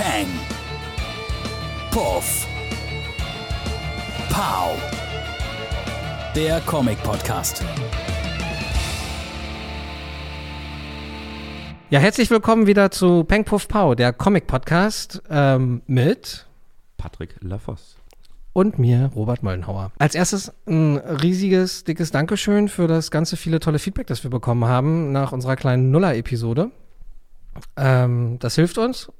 Peng. Puff. Pow. Der Comic-Podcast. Ja, herzlich willkommen wieder zu Peng Puff Pow, der Comic-Podcast ähm, mit Patrick Lafosse. und mir, Robert Mollenhauer. Als erstes ein riesiges, dickes Dankeschön für das ganze viele tolle Feedback, das wir bekommen haben nach unserer kleinen Nuller-Episode. Ähm, das hilft uns,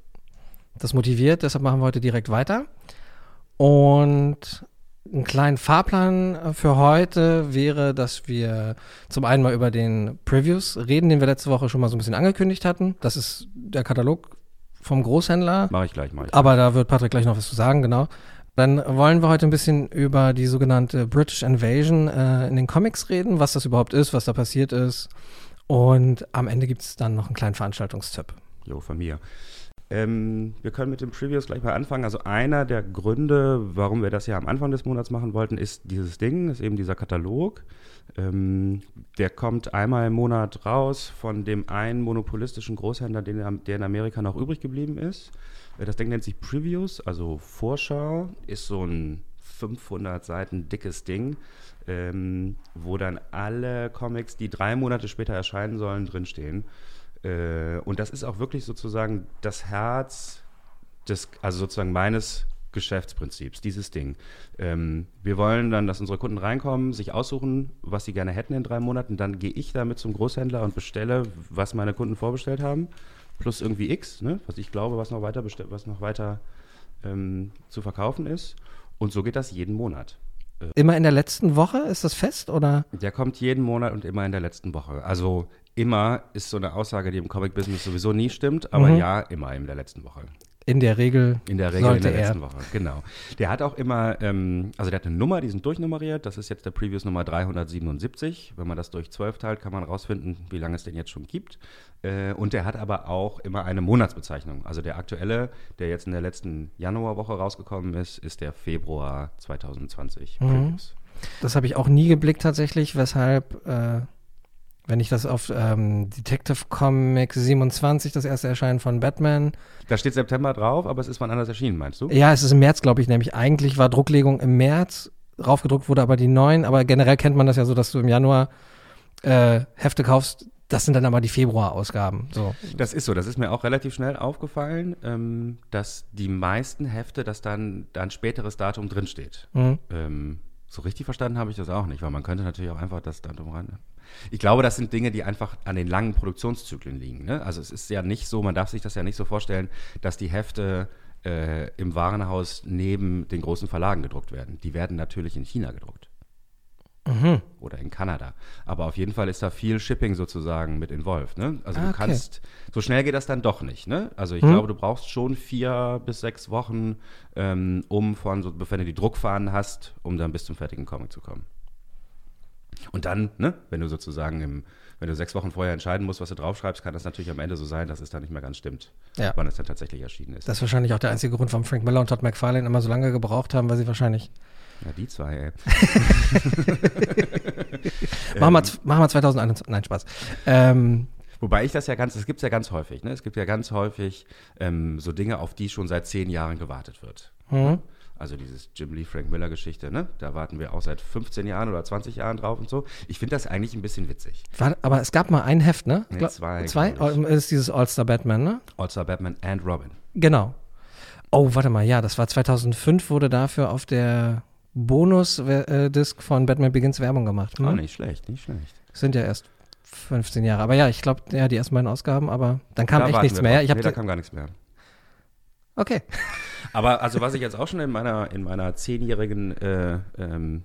das motiviert, deshalb machen wir heute direkt weiter. Und einen kleinen Fahrplan für heute wäre, dass wir zum einen mal über den Previews reden, den wir letzte Woche schon mal so ein bisschen angekündigt hatten. Das ist der Katalog vom Großhändler. Mache ich gleich mal. Aber da wird Patrick gleich noch was zu sagen, genau. Dann wollen wir heute ein bisschen über die sogenannte British Invasion äh, in den Comics reden, was das überhaupt ist, was da passiert ist. Und am Ende gibt es dann noch einen kleinen Veranstaltungstipp. Jo, von mir. Ähm, wir können mit den Previews gleich mal anfangen. Also einer der Gründe, warum wir das ja am Anfang des Monats machen wollten, ist dieses Ding, ist eben dieser Katalog. Ähm, der kommt einmal im Monat raus von dem einen monopolistischen Großhändler, den, der in Amerika noch übrig geblieben ist. Äh, Das Ding nennt sich Previews, also Vorschau, ist so ein 500 Seiten dickes Ding, ähm, wo dann alle Comics, die drei Monate später erscheinen sollen, drinstehen. Äh, und das ist auch wirklich sozusagen das Herz des, also sozusagen meines Geschäftsprinzips, dieses Ding. Ähm, wir wollen dann, dass unsere Kunden reinkommen, sich aussuchen, was sie gerne hätten in drei Monaten. Dann gehe ich damit zum Großhändler und bestelle, was meine Kunden vorbestellt haben, plus irgendwie X, ne, was ich glaube, was noch weiter, was noch weiter ähm, zu verkaufen ist. Und so geht das jeden Monat. Immer in der letzten Woche ist das fest oder? Der kommt jeden Monat und immer in der letzten Woche. Also immer ist so eine Aussage, die im Comic-Business sowieso nie stimmt, aber Mhm. ja, immer in der letzten Woche. In der Regel, In der Regel sollte in der er. letzten Woche, genau. Der hat auch immer, ähm, also der hat eine Nummer, die sind durchnummeriert. Das ist jetzt der Previous Nummer 377. Wenn man das durch 12 teilt, kann man rausfinden, wie lange es den jetzt schon gibt. Äh, und der hat aber auch immer eine Monatsbezeichnung. Also der aktuelle, der jetzt in der letzten Januarwoche rausgekommen ist, ist der Februar 2020 Mhm. Previous. Das habe ich auch nie geblickt tatsächlich, weshalb, äh, wenn ich das auf ähm, Detective Comic 27, das erste Erscheinen von Batman, Da steht September drauf, aber es ist wann anders erschienen, meinst du? ja, es ist im März, glaube ich, nämlich eigentlich war Drucklegung im März, raufgedruckt wurde aber die neuen, aber generell kennt man das ja so, dass du im Januar äh, Hefte kaufst, das sind dann aber die Februar-Ausgaben. So. Das ist so, das ist mir auch relativ schnell aufgefallen, ähm, dass die meisten Hefte, dass dann da ein späteres Datum drinsteht. Mhm. Ähm, so richtig verstanden habe ich das auch nicht, weil man könnte natürlich auch einfach das Datum rein. Ich glaube, das sind Dinge, die einfach an den langen Produktionszyklen liegen. Ne? Also es ist ja nicht so, man darf sich das ja nicht so vorstellen, dass die Hefte äh, im Warenhaus neben den großen Verlagen gedruckt werden. Die werden natürlich in China gedruckt. Mhm. Oder in Kanada. Aber auf jeden Fall ist da viel Shipping sozusagen mit involved. Ne? Also Ah, du okay. kannst, so schnell geht das dann doch nicht. Ne? Also ich Hm. glaube, du brauchst schon vier bis sechs Wochen, ähm, um von, so, wenn du die Druckfahnen hast, um dann bis zum fertigen Comic zu kommen. Und dann, ne, wenn du sozusagen im, wenn du sechs Wochen vorher entscheiden musst, was du draufschreibst, kann das natürlich am Ende so sein, dass es dann nicht mehr ganz stimmt, Ja. wann es dann tatsächlich erschienen ist. Das ist wahrscheinlich auch der einzige Grund, warum Frank Miller und Todd McFarlane immer so lange gebraucht haben, weil sie wahrscheinlich. ja, die zwei, ey. Machen wir, machen wir 2021. Nein, Spaß. Ähm, Wobei ich das ja ganz, es gibt es ja ganz häufig, ne? Es gibt ja ganz häufig ähm, so Dinge, auf die schon seit zehn Jahren gewartet wird. hm. Also dieses Jim Lee Frank Miller Geschichte, ne? Da warten wir auch seit 15 Jahren oder 20 Jahren drauf und so. Ich finde das eigentlich ein bisschen witzig. War, aber es gab mal ein Heft, ne? Nee, zwei, Zwei? Oh, ist dieses All-Star Batman, ne? All-Star Batman and Robin. Genau. Oh, warte mal, ja, das war 2005, wurde dafür auf der Bonus-Disc von Batman Begins Werbung gemacht. Hm? Oh, nicht schlecht, nicht schlecht. Sind ja erst 15 Jahre. Aber ja, ich glaube, ja, die ersten beiden Ausgaben, aber dann kam Da echt nichts mehr. drauf. Ich hab nee, da, kam gar nichts mehr. Okay. Aber also was ich jetzt auch schon in meiner, in meiner zehnjährigen äh, ähm,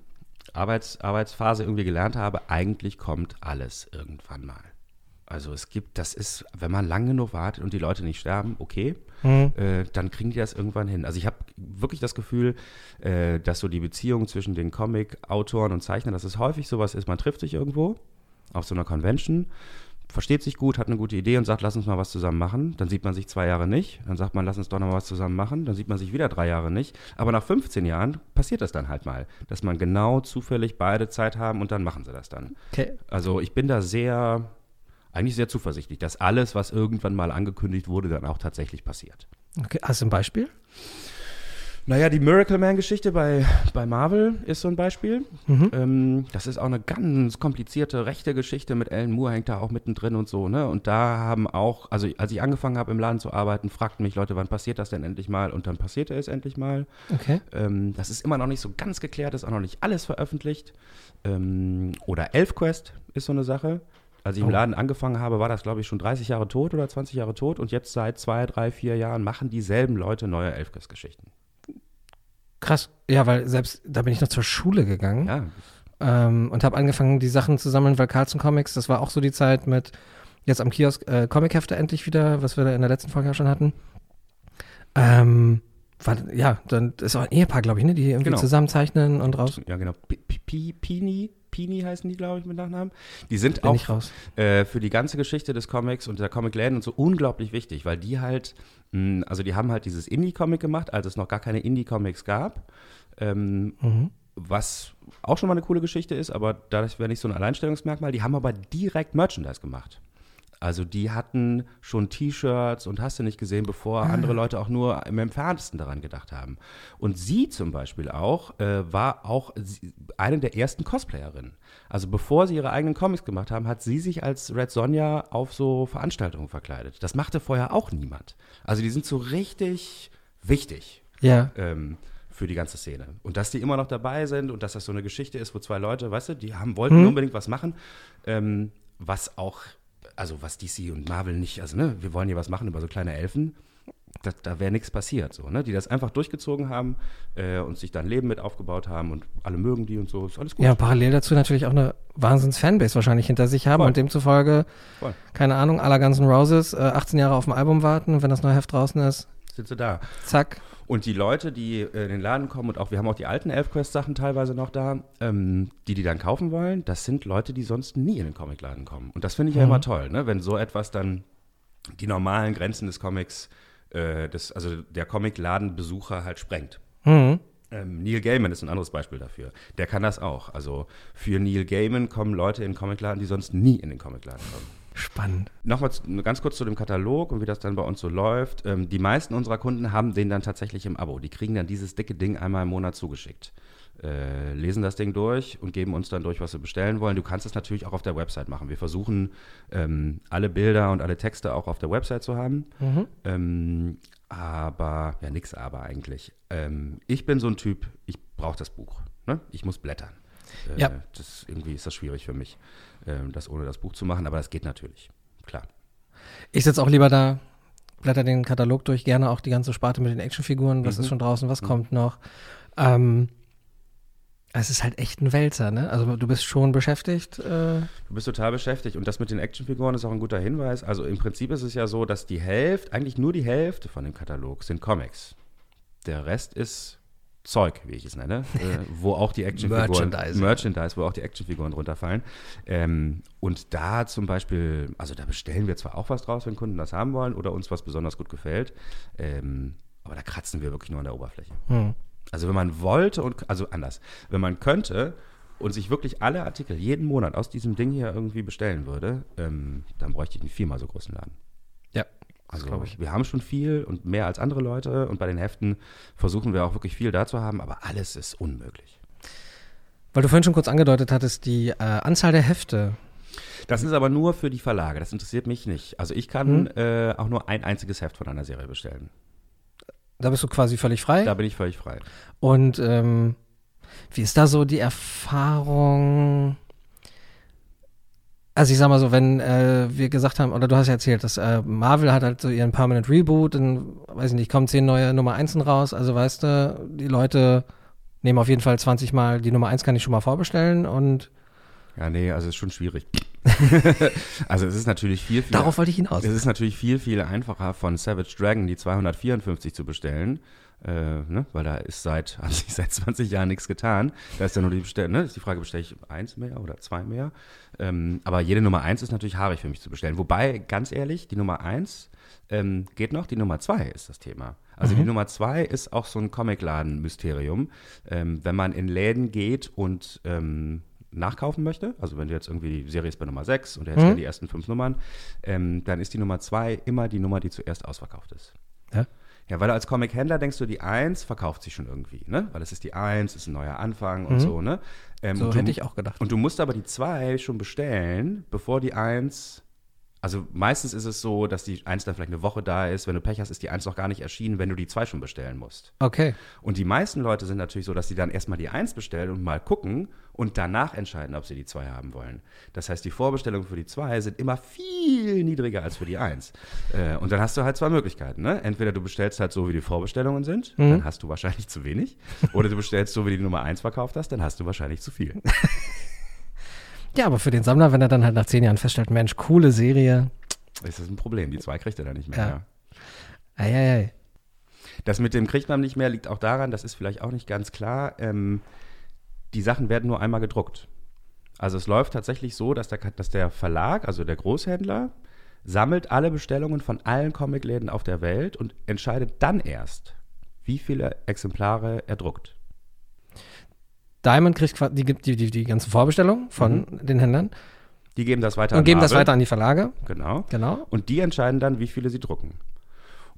Arbeits, Arbeitsphase irgendwie gelernt habe, eigentlich kommt alles irgendwann mal. Also es gibt, das ist, wenn man lang genug wartet und die Leute nicht sterben, okay, Hm. äh, dann kriegen die das irgendwann hin. Also ich habe wirklich das Gefühl, äh, dass so die Beziehung zwischen den Comic-Autoren und Zeichnern, dass es häufig sowas ist, man trifft sich irgendwo auf so einer Convention, versteht sich gut, hat eine gute Idee und sagt, lass uns mal was zusammen machen. Dann sieht man sich zwei Jahre nicht. Dann sagt man, lass uns doch noch mal was zusammen machen. Dann sieht man sich wieder drei Jahre nicht. Aber nach 15 Jahren passiert das dann halt mal, dass man genau zufällig beide Zeit haben und dann machen sie das dann. okay. Also ich bin da sehr, eigentlich sehr zuversichtlich, dass alles, was irgendwann mal angekündigt wurde, dann auch tatsächlich passiert. Okay, hast du ein Beispiel? Naja, die Miracle Man-Geschichte bei, bei Marvel ist so ein Beispiel. Mhm. Ähm, das ist auch eine ganz komplizierte rechte Geschichte mit Alan Moore hängt da auch mittendrin und so, ne? Und da haben auch, also als ich angefangen habe im Laden zu arbeiten, fragten mich Leute, wann passiert das denn endlich mal? Und dann passierte es endlich mal. Okay. Ähm, das ist immer noch nicht so ganz geklärt, ist auch noch nicht alles veröffentlicht. Ähm, oder Elfquest ist so eine Sache. Als ich im Oh. Laden angefangen habe, war das, glaube ich, schon 30 Jahre tot oder 20 Jahre tot. Und jetzt seit zwei, drei, vier Jahren machen dieselben Leute neue Elfquest-Geschichten. Krass. Ja, weil selbst da bin ich noch zur Schule gegangen Ja, ähm, und habe angefangen, die Sachen zu sammeln, weil Carlson Comics, das war auch so die Zeit mit jetzt am Kiosk äh, Comichefte endlich wieder, was wir da in der letzten Folge ja schon hatten. Ähm, war, ja, dann ist auch ein Ehepaar, glaube ich, ne, die irgendwie Genau. zusammenzeichnen und raus. ja genau. Pi- Pi- Pini, Pini heißen die, glaube ich, mit Nachnamen. Die sind Bin auch äh, für die ganze Geschichte des Comics und der Comicläden und so unglaublich wichtig, weil die halt, mh, also die haben halt dieses Indie-Comic gemacht, als es noch gar keine Indie-Comics gab. Ähm, Mhm. was auch schon mal eine coole Geschichte ist, aber das wäre nicht so ein Alleinstellungsmerkmal. Die haben aber direkt Merchandise gemacht. Also die hatten schon T-Shirts und hast du nicht gesehen, bevor andere Leute auch nur im entferntesten daran gedacht haben. Und sie zum Beispiel auch, äh, war auch eine der ersten Cosplayerinnen. Also bevor sie ihre eigenen Comics gemacht haben, hat sie sich als Red Sonja auf so Veranstaltungen verkleidet. Das machte vorher auch niemand. Also die sind so richtig wichtig Ja. ähm, für die ganze Szene. Und dass die immer noch dabei sind und dass das so eine Geschichte ist, wo zwei Leute, weißt du, die haben, wollten Mhm. unbedingt was machen, ähm, was auch, also was DC und Marvel nicht, also ne, wir wollen hier was machen über so kleine Elfen, da, da wäre nichts passiert, so, ne, die das einfach durchgezogen haben äh, und sich dann Leben mit aufgebaut haben und alle mögen die und so, ist alles gut. Ja, parallel dazu natürlich auch eine Wahnsinns-Fanbase wahrscheinlich hinter sich haben Voll. und demzufolge, Voll. keine Ahnung, aller Guns N' Roses, äh, 18 Jahre auf ein Album warten und wenn das neue Heft draußen ist, Sind sie da. zack. Und die Leute, die äh, in den Laden kommen und auch, wir haben auch die alten Elfquest-Sachen teilweise noch da, ähm, die die dann kaufen wollen, das sind Leute, die sonst nie in den Comicladen kommen. Und das finde ich ja Mhm. immer toll, ne? wenn so etwas dann die normalen Grenzen des Comics, äh, des, also der Comicladenbesucher halt sprengt. Mhm. Ähm, Neil Gaiman ist ein anderes Beispiel dafür. Der kann das auch. Also für Neil Gaiman kommen Leute in den Comicladen, die sonst nie in den Comicladen kommen. Spannend. Nochmal ganz kurz zu dem Katalog und wie das dann bei uns so läuft. Ähm, die meisten unserer Kunden haben den dann tatsächlich im Abo. Die kriegen dann dieses dicke Ding einmal im Monat zugeschickt. Äh, lesen das Ding durch und geben uns dann durch, was sie bestellen wollen. Du kannst es natürlich auch auf der Website machen. Wir versuchen, ähm, alle Bilder und alle Texte auch auf der Website zu haben. Mhm. Ähm, aber, ja, nix aber eigentlich. Ähm, ich bin so ein Typ, ich brauche das Buch. Ne? Ich muss blättern. Äh, Ja. Das, irgendwie ist das schwierig für mich, ähm, das ohne das Buch zu machen, aber das geht natürlich. Klar. Ich sitze auch lieber da, blätter den Katalog durch, gerne auch die ganze Sparte mit den Actionfiguren, was Mhm. ist schon draußen, was kommt noch. Ähm, es ist halt echt ein Wälzer, ne? Also du bist schon beschäftigt. Äh, Du bist total beschäftigt und das mit den Actionfiguren ist auch ein guter Hinweis. Also im Prinzip ist es ja so, dass die Hälfte, eigentlich nur die Hälfte von dem Katalog sind Comics. Der Rest ist Zeug, wie ich es nenne, äh, wo auch die Actionfiguren, Merchandising. Merchandise, wo auch die Actionfiguren drunter fallen. Ähm, und da zum Beispiel, also da bestellen wir zwar auch was draus, wenn Kunden das haben wollen oder uns was besonders gut gefällt, ähm, aber da kratzen wir wirklich nur an der Oberfläche. hm. Also wenn man wollte und also anders, wenn man könnte und sich wirklich alle Artikel jeden Monat aus diesem Ding hier irgendwie bestellen würde, ähm, dann bräuchte ich einen viermal so großen Laden. Also ich. wir haben schon viel und mehr als andere Leute und bei den Heften versuchen wir auch wirklich viel da zu haben, aber alles ist unmöglich. Weil du vorhin schon kurz angedeutet hattest, die äh, Anzahl der Hefte. Das ist aber nur für die Verlage, das interessiert mich nicht. Also ich kann Mhm. äh, auch nur ein einziges Heft von einer Serie bestellen. Da bist du quasi völlig frei. Da bin ich völlig frei. Und ähm, wie ist da so die Erfahrung? Also ich sag mal so, wenn äh, wir gesagt haben, oder du hast ja erzählt, dass äh, Marvel hat halt so ihren Permanent Reboot, dann, weiß ich nicht, kommen zehn neue Nummer 1 raus, also weißt du, die Leute nehmen auf jeden Fall 20 Mal, die Nummer 1 kann ich schon mal vorbestellen und Ja, nee, also ist schon schwierig. also es ist natürlich viel, viel darauf wollte ich hinaus. Es ist natürlich viel, viel einfacher von Savage Dragon die 254 zu bestellen, äh, ne? weil da ist seit, hat sich seit 20 Jahren nichts getan. Da ist ja nur die, Bestell ne? ist die Frage, bestelle ich eins mehr oder zwei mehr? Ähm, aber jede Nummer eins ist natürlich haarig für mich zu bestellen. Wobei, ganz ehrlich, die Nummer eins ähm, geht noch, die Nummer zwei ist das Thema. Also die Nummer zwei ist auch so ein Comicladen-Mysterium. Ähm, wenn man in Läden geht und ähm, nachkaufen möchte, also wenn du jetzt irgendwie die Serie ist bei Nummer 6 und hättest Mhm. ja die ersten fünf Nummern, ähm, dann ist die Nummer 2 immer die Nummer, die zuerst ausverkauft ist. Ja? Ja, weil du als Comic-Händler denkst du, die 1 verkauft sich schon irgendwie, ne? Weil es ist die 1, ist ein neuer Anfang und Mhm. so, ne? Ähm, So du- hätte ich auch gedacht. Und du musst aber die 2 schon bestellen, bevor die 1 also meistens ist es so, dass die 1 dann vielleicht eine Woche da ist. Wenn du Pech hast, ist die 1 noch gar nicht erschienen, wenn du die 2 schon bestellen musst. Okay. Und die meisten Leute sind natürlich so, dass sie dann erstmal die 1 bestellen und mal gucken und danach entscheiden, ob sie die 2 haben wollen. Das heißt, die Vorbestellungen für die 2 sind immer viel niedriger als für die 1. Äh, und dann hast du halt zwei Möglichkeiten. Ne? Entweder du bestellst halt so, wie die Vorbestellungen sind, dann hast du wahrscheinlich zu wenig. Oder du bestellst so, wie du die Nummer 1 verkauft hast, dann hast du wahrscheinlich zu viel. Ja, aber für den Sammler, wenn er dann halt nach zehn Jahren feststellt, Mensch, coole Serie. Das ist ein Problem. Die 2 kriegt er dann nicht mehr. Ja. Ja. Eieiei. Das mit dem kriegt man nicht mehr liegt auch daran, das ist vielleicht auch nicht ganz klar, ähm, die Sachen werden nur einmal gedruckt. Also es läuft tatsächlich so, dass der, dass der Verlag, also der Großhändler, sammelt alle Bestellungen von allen Comicläden auf der Welt und entscheidet dann erst, wie viele Exemplare er druckt. Diamond kriegt die, gibt die, die, die ganzen Vorbestellungen von den Händlern Die geben das weiter und an geben das Marvel. weiter an die Verlage. Genau. Genau. Und die entscheiden dann, wie viele sie drucken.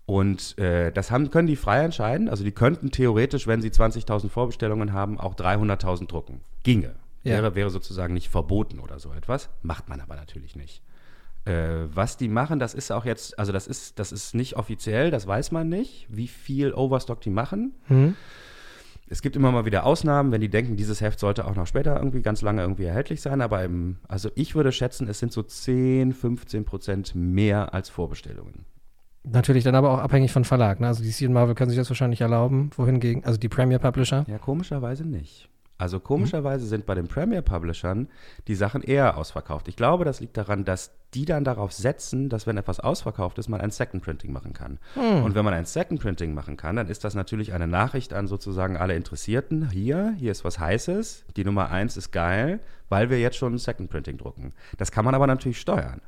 Und äh, das haben, können die frei entscheiden. Also die könnten theoretisch, wenn sie 20.000 Vorbestellungen haben, auch 300.000 drucken. Ginge. Ja. Wäre, wäre sozusagen nicht verboten oder so etwas. Macht man aber natürlich nicht. Äh, was die machen, das ist auch jetzt, also das ist, das ist nicht offiziell, das weiß man nicht, wie viel Overstock die machen. Mhm. Es gibt immer mal wieder Ausnahmen, wenn die denken, dieses Heft sollte auch noch später irgendwie ganz lange irgendwie erhältlich sein. Aber im, also ich würde schätzen, es sind so 10, 15 Prozent mehr als Vorbestellungen. Natürlich dann aber auch abhängig von Verlag. Ne? Also DC und Marvel können sich das wahrscheinlich erlauben. Wohingegen, also die Premier Publisher. Ja, komischerweise nicht. Also komischerweise sind bei den Premier Publishern die Sachen eher ausverkauft. Ich glaube, das liegt daran, dass die dann darauf setzen, dass wenn etwas ausverkauft ist, man ein Second Printing machen kann. Und wenn man ein Second Printing machen kann, dann ist das natürlich eine Nachricht an sozusagen alle Interessierten. Hier, hier ist was Heißes, die Nummer eins ist geil, weil wir jetzt schon ein Second Printing drucken. Das kann man aber natürlich steuern.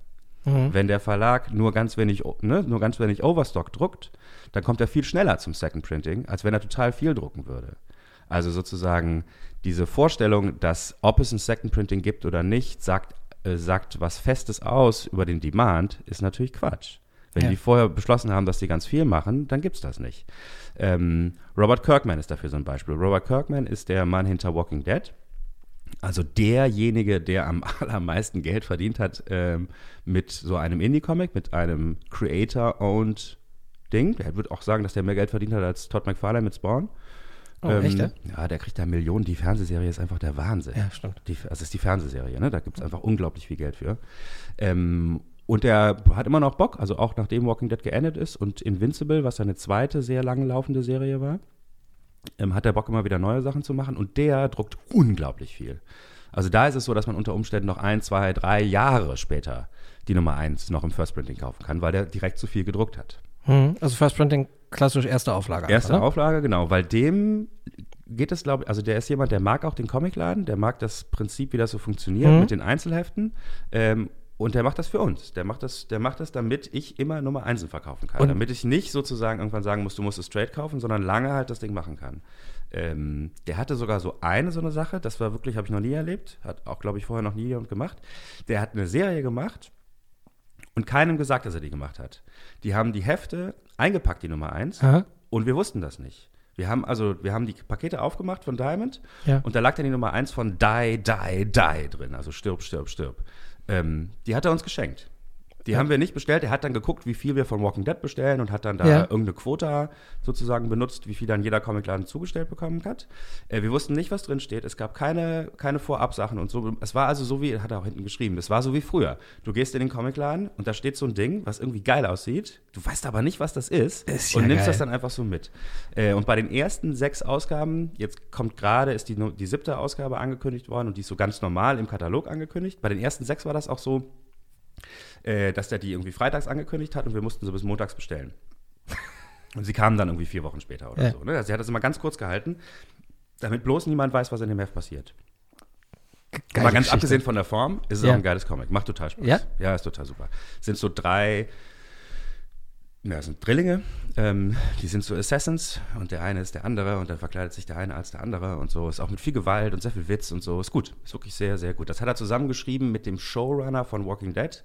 Wenn der Verlag nur ganz wenig, ne, nur ganz wenig Overstock druckt, dann kommt er viel schneller zum Second Printing, als wenn er total viel drucken würde. Also sozusagen diese Vorstellung, dass ob es ein Second Printing gibt oder nicht, sagt, äh, sagt was Festes aus über den Demand, ist natürlich Quatsch. Wenn Ja. die vorher beschlossen haben, dass die ganz viel machen, dann gibt's das nicht. Ähm, Robert Kirkman ist dafür so ein Beispiel. Robert Kirkman ist der Mann hinter Walking Dead. Also derjenige, der am allermeisten Geld verdient hat ähm, mit so einem Indie-Comic, mit einem Creator-owned Ding. Der würde auch sagen, dass der mehr Geld verdient hat als Todd McFarlane mit Spawn. Oh, echt, ja? Ja, der kriegt da Millionen. Die Fernsehserie ist einfach der Wahnsinn. Ja, stimmt. Die, also es ist die Fernsehserie, ne? Da gibt es einfach unglaublich viel Geld für. Ähm, und der hat immer noch Bock, also auch nachdem Walking Dead geendet ist und Invincible, was seine zweite sehr lange laufende Serie war, ähm, hat er Bock, immer wieder neue Sachen zu machen und der druckt unglaublich viel. Also da ist es so, dass man unter Umständen noch ein, zwei, drei Jahre später die Nummer eins noch im First Printing kaufen kann, weil der direkt zu viel gedruckt hat. Mhm. Also First Printing, klassisch erste Auflage. einfach, Erste ne? Auflage, genau, weil dem geht es, glaube ich, also der ist jemand, der mag auch den Comicladen, der mag das Prinzip, wie das so funktioniert Mhm. mit den Einzelheften. Ähm, und der macht das für uns. Der macht das, der macht das, damit ich immer Nummer Einsen verkaufen kann. Und- damit ich nicht sozusagen irgendwann sagen muss, du musst es straight kaufen, sondern lange halt das Ding machen kann. Ähm, der hatte sogar so eine so eine Sache, das war wirklich, habe ich noch nie erlebt, hat auch, glaube ich, vorher noch nie jemand gemacht. Der hat eine Serie gemacht und keinem gesagt, dass er die gemacht hat. Die haben die Hefte eingepackt, die Nummer 1, Aha. und wir wussten das nicht. Wir haben also, wir haben die Pakete aufgemacht von Diamond Ja. und da lag dann die Nummer 1 von Die, Die, Die drin, also stirb, stirb, stirb. Ähm, die hat er uns geschenkt. Die haben wir nicht bestellt. Er hat dann geguckt, wie viel wir von Walking Dead bestellen und hat dann da Ja. irgendeine Quota sozusagen benutzt, wie viel dann jeder Comicladen zugestellt bekommen hat. Äh, wir wussten nicht, was drin steht. Es gab keine, keine Vorabsachen und so. Es war also so wie, hat er auch hinten geschrieben, es war so wie früher. Du gehst in den Comicladen und da steht so ein Ding, was irgendwie geil aussieht. Du weißt aber nicht, was das ist. Ist ja und nimmst geil. das dann einfach so mit. Äh, und bei den ersten sechs Ausgaben, jetzt kommt gerade, ist die, die siebte Ausgabe angekündigt worden und die ist so ganz normal im Katalog angekündigt. Bei den ersten sechs war das auch so, äh, dass der die irgendwie freitags angekündigt hat und wir mussten sie bis montags bestellen. Und sie kamen dann irgendwie vier Wochen später oder Ja. so. Ne? Also sie hat das immer ganz kurz gehalten, damit bloß niemand weiß, was in dem Heft passiert. Geile Aber ganz Geschichte. abgesehen von der Form ist es Ja. auch ein geiles Comic. Macht total Spaß. Ja? Ja, ist total super. Sind so drei, Ja, das sind Drillinge, ähm, die sind so Assassins und der eine ist der andere und dann verkleidet sich der eine als der andere und so. Ist auch mit viel Gewalt und sehr viel Witz und so. Ist gut, ist wirklich sehr, sehr gut. Das hat er zusammengeschrieben mit dem Showrunner von Walking Dead,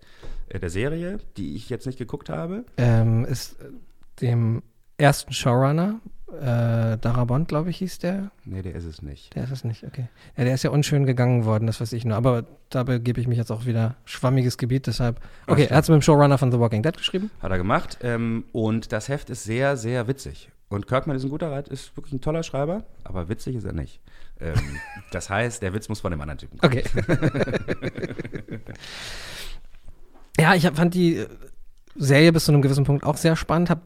äh, der Serie, die ich jetzt nicht geguckt habe. Ähm, ist äh, dem ersten Showrunner, äh, Darabont, glaube ich, hieß der. Nee, der ist es nicht. Der ist es nicht, okay. Ja, der ist ja unschön gegangen worden, das weiß ich nur. Aber da begebe ich mich jetzt auch wieder schwammiges Gebiet, deshalb. Okay, er hat es mit dem Showrunner von The Walking Dead geschrieben. Hat er gemacht. Ähm, und das Heft ist sehr, sehr witzig. Und Kirkman ist ein guter Rat, ist wirklich ein toller Schreiber, aber witzig ist er nicht. Ähm, das heißt, der Witz muss von dem anderen Typen kommen. Okay. ja, ich hab, fand die äh, Serie bis zu einem gewissen Punkt auch sehr spannend, habe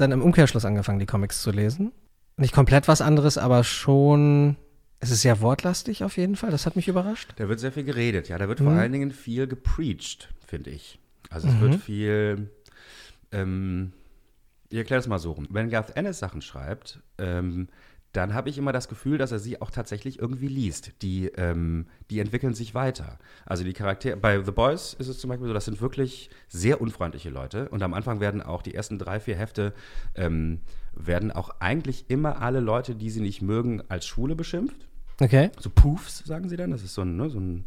dann im Umkehrschluss angefangen, die Comics zu lesen. Nicht komplett was anderes, aber schon. Es ist sehr wortlastig auf jeden Fall. Das hat mich überrascht. Da wird sehr viel geredet, ja. Da wird Mhm. vor allen Dingen viel gepreacht, finde ich. Also es Mhm. wird viel. Ähm, ich erkläre das mal so rum. Wenn Garth Ennis Sachen schreibt, ähm, dann habe ich immer das Gefühl, dass er sie auch tatsächlich irgendwie liest. Die, ähm, die entwickeln sich weiter. Also die Charaktere, bei The Boys ist es zum Beispiel so, das sind wirklich sehr unfreundliche Leute. Und am Anfang werden auch die ersten drei, vier Hefte, ähm, werden auch eigentlich immer alle Leute, die sie nicht mögen, als Schwule beschimpft Okay. so Poofs, sagen sie dann. Das ist so ein, ne, so ein,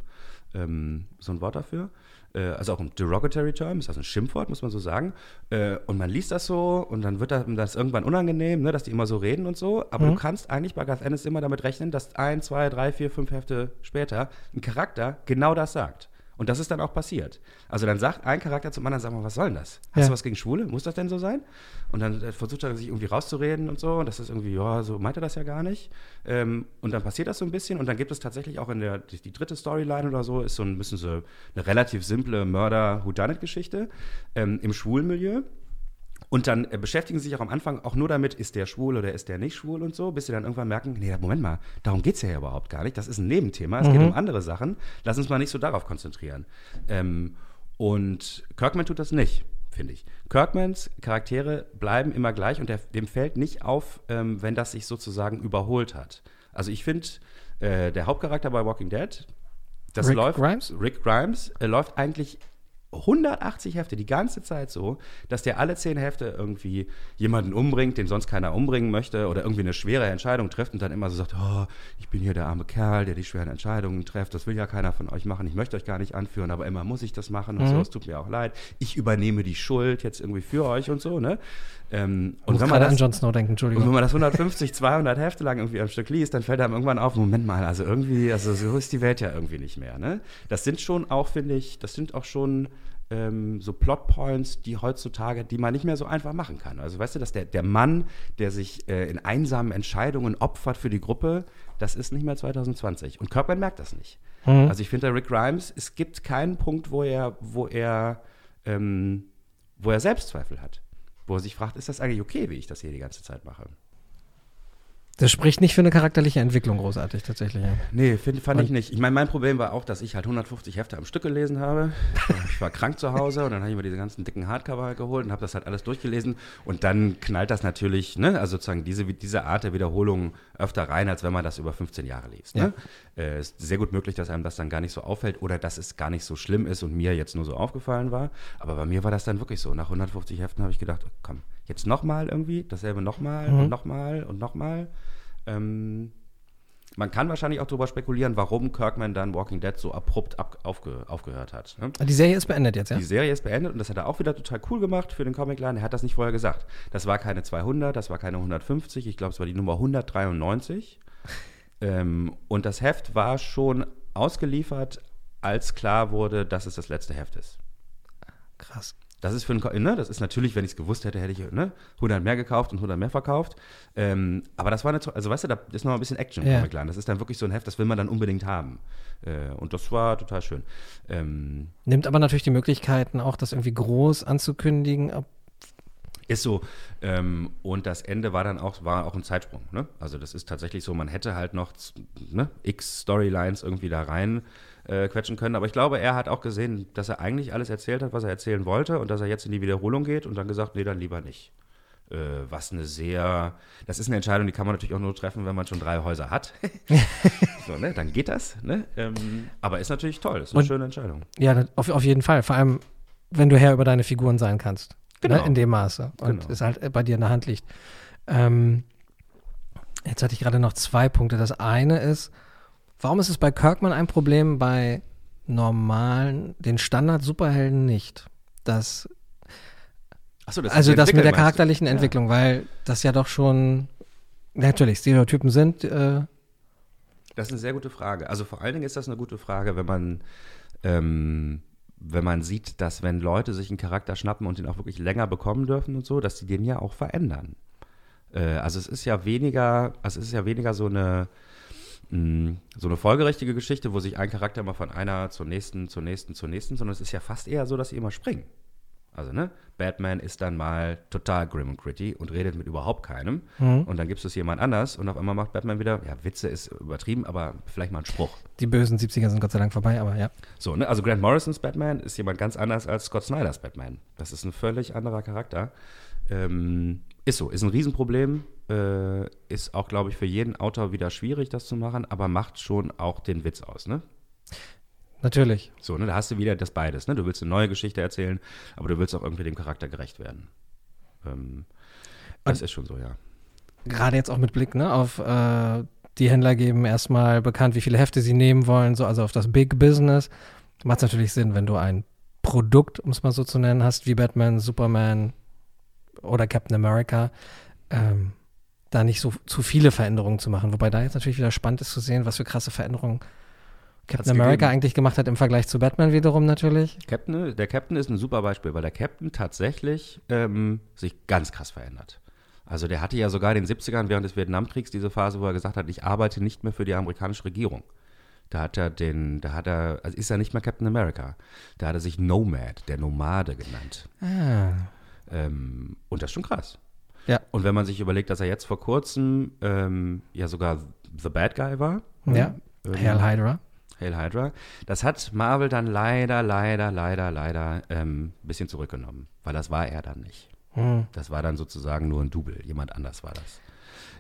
ähm, so ein Wort dafür. Äh, also auch ein derogatory term, ist also ein Schimpfwort, muss man so sagen. Äh, und man liest das so und dann wird das irgendwann unangenehm, ne, dass die immer so reden und so. Aber du kannst eigentlich bei Garth Ennis immer damit rechnen, dass ein, zwei, drei, vier, fünf Hefte später ein Charakter genau das sagt. Und das ist dann auch passiert. Also dann sagt ein Charakter zum anderen, sag mal, was soll denn das? Hast Ja. du was gegen Schwule? Muss das denn so sein? Und dann äh, versucht er sich irgendwie rauszureden und so. Und das ist irgendwie, ja, so meint er das ja gar nicht. Ähm, und dann passiert das so ein bisschen. Und dann gibt es tatsächlich auch in der, die, die dritte Storyline oder so, ist so ein bisschen so eine relativ simple Mörder-Whodunit-Geschichte ähm, im Schwulenmilieu. Und dann äh, beschäftigen sie sich auch am Anfang auch nur damit, ist der schwul oder ist der nicht schwul und so, bis sie dann irgendwann merken, nee, Moment mal, darum geht es ja überhaupt gar nicht. Das ist ein Nebenthema, es geht um andere Sachen. Lass uns mal nicht so darauf konzentrieren. Ähm, und Kirkman tut das nicht, finde ich. Kirkmans Charaktere bleiben immer gleich und der, dem fällt nicht auf, ähm, wenn das sich sozusagen überholt hat. Also ich finde, äh, der Hauptcharakter bei Walking Dead, das Rick läuft, Grimes? Rick Grimes, äh, läuft eigentlich 180 Hefte die ganze Zeit so, dass der alle zehn Hefte irgendwie jemanden umbringt, den sonst keiner umbringen möchte oder irgendwie eine schwere Entscheidung trifft und dann immer so sagt, oh, ich bin hier der arme Kerl, der die schweren Entscheidungen trifft, das will ja keiner von euch machen, ich möchte euch gar nicht anführen, aber immer muss ich das machen und so, es tut mir auch leid, ich übernehme die Schuld jetzt irgendwie für euch und so, ne? Ähm, und wenn man gerade an das, Jon Snow denken, und wenn Entschuldigung. man das 150, 200 Hefte lang irgendwie am Stück liest, dann fällt einem irgendwann auf, Moment mal, also irgendwie, also so ist die Welt ja irgendwie nicht mehr. Ne? Das sind schon auch, finde ich, das sind auch schon ähm, so Plotpoints, die heutzutage, die man nicht mehr so einfach machen kann. Also weißt du, dass der, der Mann, der sich äh, in einsamen Entscheidungen opfert für die Gruppe, das ist nicht mehr 2020. Und Kirkman merkt das nicht. Mhm. Also ich finde, der Rick Grimes, es gibt keinen Punkt, wo er, wo er, ähm, wo er Selbstzweifel hat. Wo er sich fragt, ist das eigentlich okay, wie ich das hier die ganze Zeit mache? Das spricht nicht für eine charakterliche Entwicklung großartig, tatsächlich. Ja. Nee, find, fand Und- ich nicht. Ich meine, mein Problem war auch, dass ich halt 150 Hefte am Stück gelesen habe. Ich war krank zu Hause und dann habe ich mir diese ganzen dicken Hardcover geholt und habe das halt alles durchgelesen. Und dann knallt das natürlich, ne, also sozusagen diese, diese Art der Wiederholung öfter rein, als wenn man das über 15 Jahre liest. Ne? Äh, ist sehr gut möglich, dass einem das dann gar nicht so auffällt oder dass es gar nicht so schlimm ist und mir jetzt nur so aufgefallen war. Aber bei mir war das dann wirklich so. Nach 150 Heften habe ich gedacht, oh, komm, jetzt nochmal irgendwie, dasselbe nochmal und nochmal und nochmal. Ähm, man kann wahrscheinlich auch darüber spekulieren, warum Kirkman dann Walking Dead so abrupt ab, aufge, aufgehört hat. Ne? Die Serie ist beendet jetzt, ja? Die Serie ist beendet und das hat er auch wieder total cool gemacht für den Comicladen. Er hat das nicht vorher gesagt. Das war keine 200, das war keine 150, ich glaube, es war die Nummer 193. ähm, und das Heft war schon ausgeliefert, als klar wurde, dass es das letzte Heft ist. Krass. Das ist für einen, ne, das ist natürlich, wenn ich es gewusst hätte, hätte ich ne, 100 mehr gekauft und 100 mehr verkauft. Ähm, aber das war eine, also weißt du, da ist noch ein bisschen Action Ja. Comicladen. Das ist dann wirklich so ein Heft, das will man dann unbedingt haben. Äh, und das war total schön. Ähm, Nimmt aber natürlich die Möglichkeiten, auch das irgendwie groß anzukündigen. Ob, Ist so. Ähm, und das Ende war dann auch, war auch ein Zeitsprung. Ne? Also das ist tatsächlich so, man hätte halt noch ne, x Storylines irgendwie da rein äh, quetschen können. Aber ich glaube, er hat auch gesehen, dass er eigentlich alles erzählt hat, was er erzählen wollte und dass er jetzt in die Wiederholung geht und dann gesagt, nee, dann lieber nicht. Äh, was eine sehr, das ist eine Entscheidung, die kann man natürlich auch nur treffen, wenn man schon drei Häuser hat. so, ne? Dann geht das. Ne? Ähm, aber ist natürlich toll, ist eine Und- schöne Entscheidung. ja, auf, auf jeden Fall. Vor allem, wenn du Herr über deine Figuren sein kannst. ne, Genau. in dem Maße. Und Genau. es halt bei dir in der Hand liegt. Ähm, jetzt hatte ich gerade noch zwei Punkte. Das eine ist, warum ist es bei Kirkman ein Problem, bei normalen, den Standard-Superhelden nicht? Das, Achso, das also das mit der entwickelt, meinst charakterlichen Ja. Entwicklung, weil das ja doch schon, natürlich, Stereotypen sind, äh, Das ist eine sehr gute Frage. Also vor allen Dingen ist das eine gute Frage, wenn man, ähm, wenn man sieht, dass wenn Leute sich einen Charakter schnappen und den auch wirklich länger bekommen dürfen und so, dass sie den ja auch verändern. Äh, also es ist ja weniger, also es ist ja weniger so eine mh, so eine folgerichtige Geschichte, wo sich ein Charakter mal von einer zur nächsten, zur nächsten, zur nächsten, sondern es ist ja fast eher so, dass sie immer springen. Also, ne? Batman ist dann mal total grim und gritty und redet mit überhaupt keinem. Und dann gibt es jemand anders und auf einmal macht Batman wieder, ja, Witze ist übertrieben, aber vielleicht mal ein Spruch. die bösen 70er sind Gott sei Dank vorbei, aber ja. So, ne? Also Grant Morrisons Batman ist jemand ganz anders als Scott Snyders Batman. Das ist ein völlig anderer Charakter. Ähm, ist so, ist ein Riesenproblem. Äh, ist auch, glaube ich, für jeden Autor wieder schwierig, das zu machen, aber macht schon auch den Witz aus, ne? Natürlich. So, ne? Da hast du wieder das beides, ne? Du willst eine neue Geschichte erzählen, aber du willst auch irgendwie dem Charakter gerecht werden. Ähm, das ist schon so, ja. gerade jetzt auch mit Blick ne, auf äh, die Händler geben erstmal bekannt, wie viele Hefte sie nehmen wollen, so also auf das Big Business. Macht es natürlich Sinn, wenn du ein Produkt, um es mal so zu nennen, hast, wie Batman, Superman oder Captain America, ähm, da nicht so zu viele Veränderungen zu machen. Wobei da jetzt natürlich wieder spannend ist zu sehen, was für krasse Veränderungen Captain Hat's America gegeben. eigentlich gemacht hat im Vergleich zu Batman wiederum natürlich. Captain, der Captain ist ein super Beispiel, weil der Captain tatsächlich ähm, sich ganz krass verändert. Also der hatte ja sogar in den 70ern während des Vietnamkriegs diese Phase, wo er gesagt hat, ich arbeite nicht mehr für die amerikanische Regierung. Da hat er den, da hat er, also ist er nicht mehr Captain America. Da hat er sich Nomad, der Nomade genannt. Ah, Ähm, und das ist schon krass. ja, Und wenn man sich überlegt, dass er jetzt vor kurzem ähm, ja sogar The Bad Guy war. ja. Ähm, Hail Hydra. Hail Hydra. Das hat Marvel dann leider, leider, leider, leider ähm, ein bisschen zurückgenommen, weil das war er dann nicht. Hm. Das war dann sozusagen nur ein Double. Jemand anders war das.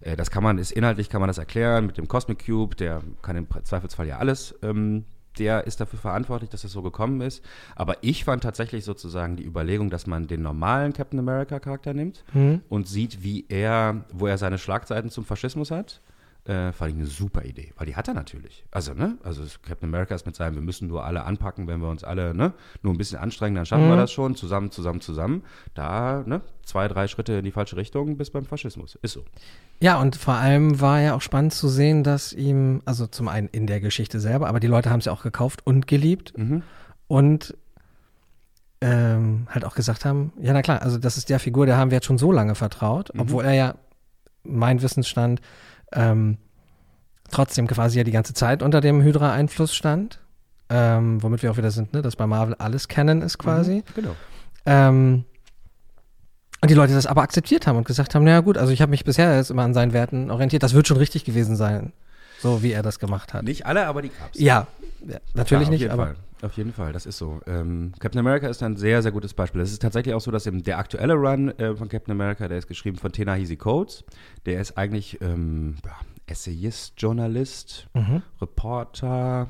Äh, das kann man, ist inhaltlich kann man das erklären mit dem Cosmic Cube, der kann im Zweifelsfall ja alles. Ähm, der ist dafür verantwortlich, dass das so gekommen ist. Aber ich fand tatsächlich sozusagen die Überlegung, dass man den normalen Captain America Charakter nimmt Hm. und sieht, wie er, wo er seine Schlagseiten zum Faschismus hat. Äh, fand ich eine super Idee, weil die hat er natürlich. Also, ne? Also Captain America ist mit seinem, wir müssen nur alle anpacken, wenn wir uns alle, ne, nur ein bisschen anstrengen, dann schaffen wir das schon, zusammen, zusammen, zusammen. Da, ne, zwei, drei Schritte in die falsche Richtung bis beim Faschismus. Ist so. Ja, und vor allem war ja auch spannend zu sehen, dass ihm, also zum einen in der Geschichte selber, aber die Leute haben es ja auch gekauft und geliebt und ähm, halt auch gesagt haben, ja na klar, also das ist der Figur, der haben wir jetzt schon so lange vertraut, obwohl er ja, mein Wissensstand, ähm, trotzdem quasi ja die ganze Zeit unter dem Hydra-Einfluss stand, ähm, womit wir auch wieder sind, ne, dass bei Marvel alles Canon ist quasi. Mhm, Genau. Ähm, und die Leute das aber akzeptiert haben und gesagt haben, naja gut, also ich habe mich bisher jetzt immer an seinen Werten orientiert, das wird schon richtig gewesen sein, so wie er das gemacht hat. Nicht alle, aber die gab's. Ja, ja natürlich auf nicht, aber Fall. Auf jeden Fall, das ist so. Ähm, Captain America ist ein sehr, sehr gutes Beispiel. Es ist tatsächlich auch so, dass im, der aktuelle Run äh, von Captain America, der ist geschrieben von Ta-Nehisi Coates. Der ist eigentlich ähm, ja, Essayist, Journalist, Mhm. Reporter,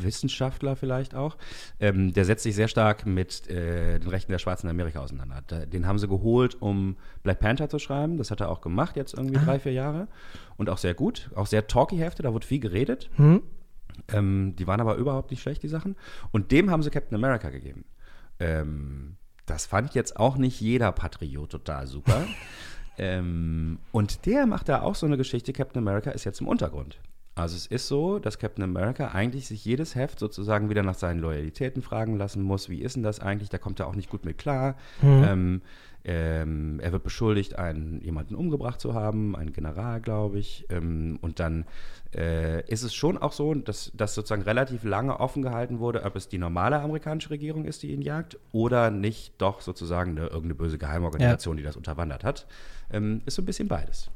Wissenschaftler vielleicht auch. Ähm, der setzt sich sehr stark mit äh, den Rechten der Schwarzen in Amerika auseinander. Den haben sie geholt, um Black Panther zu schreiben. Das hat er auch gemacht, jetzt irgendwie drei, vier Jahre. Und auch sehr gut. Auch sehr talky Hefte, da wurde viel geredet. hm? Ähm, die waren aber überhaupt nicht schlecht, die Sachen. Und dem haben sie Captain America gegeben. Ähm, das fand jetzt auch nicht jeder Patriot total super. ähm, und der macht da auch so eine Geschichte, Captain America ist jetzt im Untergrund. Also es ist so, dass Captain America eigentlich sich jedes Heft sozusagen wieder nach seinen Loyalitäten fragen lassen muss. Wie ist denn das eigentlich? Da kommt er auch nicht gut mit klar. Ähm, ähm, er wird beschuldigt, einen, jemanden umgebracht zu haben, einen General, glaube ich. Ähm, und dann äh, ist es schon auch so, dass das sozusagen relativ lange offen gehalten wurde, ob es die normale amerikanische Regierung ist, die ihn jagt, oder nicht doch sozusagen eine, irgendeine böse Geheimorganisation, die das unterwandert hat. Ähm, ist so ein bisschen beides.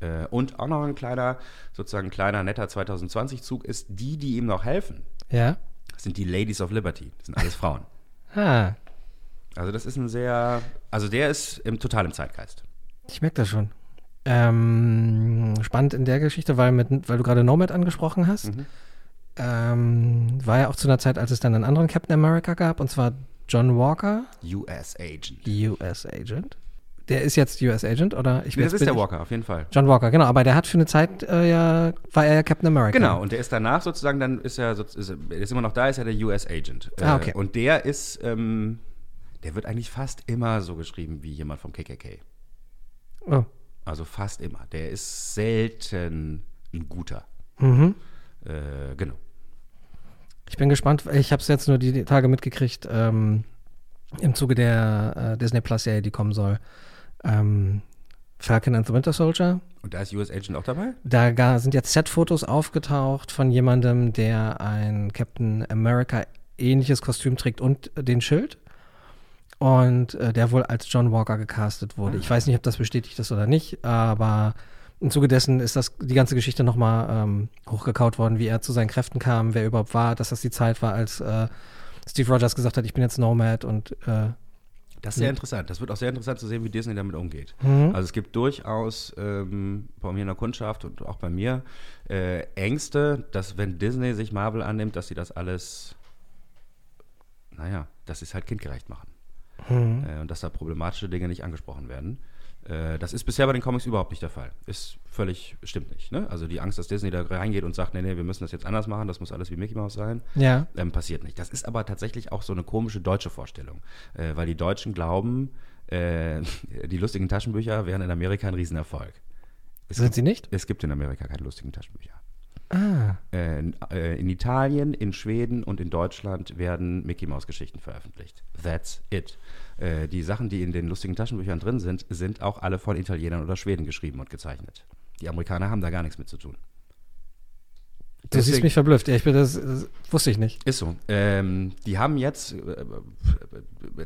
Äh, und auch noch ein kleiner, sozusagen kleiner, netter 2020-Zug ist, die, die ihm noch helfen, ja. sind die Ladies of Liberty. Das sind alles Frauen. Ah, Also das ist ein sehr, also der ist im, total im Zeitgeist. ich merke das schon. Ähm, spannend in der Geschichte, weil, mit, weil du gerade Nomad angesprochen hast. Mhm. Ähm, war ja auch zu einer Zeit, als es dann einen anderen Captain America gab, und zwar John Walker, US Agent. US Agent. Der ist jetzt US Agent, oder? Ich Nee, das ist der Walker, auf jeden Fall. John Walker, genau. Aber der hat für eine Zeit äh, ja, war er ja Captain America. Genau, und der ist danach sozusagen, dann ist er, ist, ist immer noch da, ist er der US Agent. Ah, okay. Und der ist, ähm, der wird eigentlich fast immer so geschrieben wie jemand vom KKK. Oh. Also fast immer. Der ist selten ein guter. Mhm. Äh, genau. Ich bin gespannt. Ich habe es jetzt nur die Tage mitgekriegt ähm, im Zuge der äh, Disney Plus Serie, die kommen soll. Ähm, Falcon and the Winter Soldier. Und da ist US Agent auch dabei? Da sind jetzt Set-Fotos aufgetaucht von jemandem, der ein Captain America ähnliches Kostüm trägt und den Schild. Und äh, der wohl als John Walker gecastet wurde. Ich weiß nicht, ob das bestätigt ist oder nicht, aber im Zuge dessen ist das die ganze Geschichte nochmal ähm, hochgekaut worden, wie er zu seinen Kräften kam, wer überhaupt war, dass das die Zeit war, als äh, Steve Rogers gesagt hat, ich bin jetzt Nomad und äh, Das ist sehr interessant. Das wird auch sehr interessant zu sehen, wie Disney damit umgeht. Mhm. Also es gibt durchaus ähm, bei mir in der Kundschaft und auch bei mir äh, Ängste, dass wenn Disney sich Marvel annimmt, dass sie das alles, naja, dass sie es halt kindgerecht machen. Mhm. Äh, und dass da problematische Dinge nicht angesprochen werden. Äh, das ist bisher bei den Comics überhaupt nicht der Fall. Ist völlig, stimmt nicht. Ne? Also die Angst, dass Disney da reingeht und sagt, nee, nee, wir müssen das jetzt anders machen, das muss alles wie Mickey Mouse sein. ja. Ähm, passiert nicht. Das ist aber tatsächlich auch so eine komische deutsche Vorstellung, äh, weil die Deutschen glauben, äh, die lustigen Taschenbücher wären in Amerika ein Riesenerfolg. Es, Sind gibt, sie nicht? es gibt in Amerika keine lustigen Taschenbücher. Ah. Äh, in, äh, in Italien, in Schweden und in Deutschland werden Mickey Mouse Geschichten veröffentlicht. That's it. Äh, die Sachen, die in den lustigen Taschenbüchern drin sind, sind auch alle von Italienern oder Schweden geschrieben und gezeichnet. Die Amerikaner haben da gar nichts mit zu tun. Du siehst Deswegen- mich verblüfft. Ja, ich bin das, das wusste ich nicht. Ist so. Ähm, die haben jetzt, äh,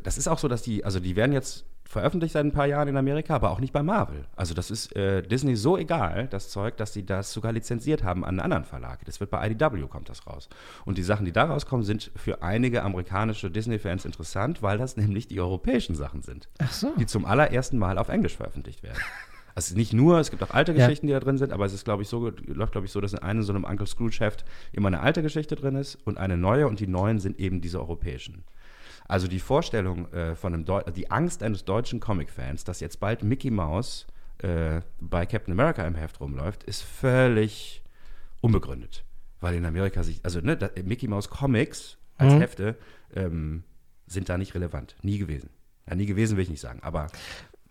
das ist auch so, dass die, also die werden jetzt veröffentlicht seit ein paar Jahren in Amerika, aber auch nicht bei Marvel. Also das ist äh, Disney so egal, das Zeug, dass sie das sogar lizenziert haben an einen anderen Verlag. Das wird bei IDW kommt das raus. Und die Sachen, die da rauskommen, sind für einige amerikanische Disney-Fans interessant, weil das nämlich die europäischen Sachen sind, Ach so. die zum allerersten Mal auf Englisch veröffentlicht werden. Also nicht nur, es gibt auch alte Ja. Geschichten, die da drin sind, aber es ist, glaube ich, so, läuft, glaube ich, so, dass in einem so einem Uncle Scrooge-Heft immer eine alte Geschichte drin ist und eine neue und die neuen sind eben diese europäischen. Also die Vorstellung äh, von einem Deu die Angst eines deutschen Comic-Fans, dass jetzt bald Mickey Mouse äh, bei Captain America im Heft rumläuft, ist völlig unbegründet. Weil in Amerika sich, also ne, da, Mickey Mouse Comics als Mhm. Hefte ähm, sind da nicht relevant. Nie gewesen. Ja, nie gewesen will ich nicht sagen, aber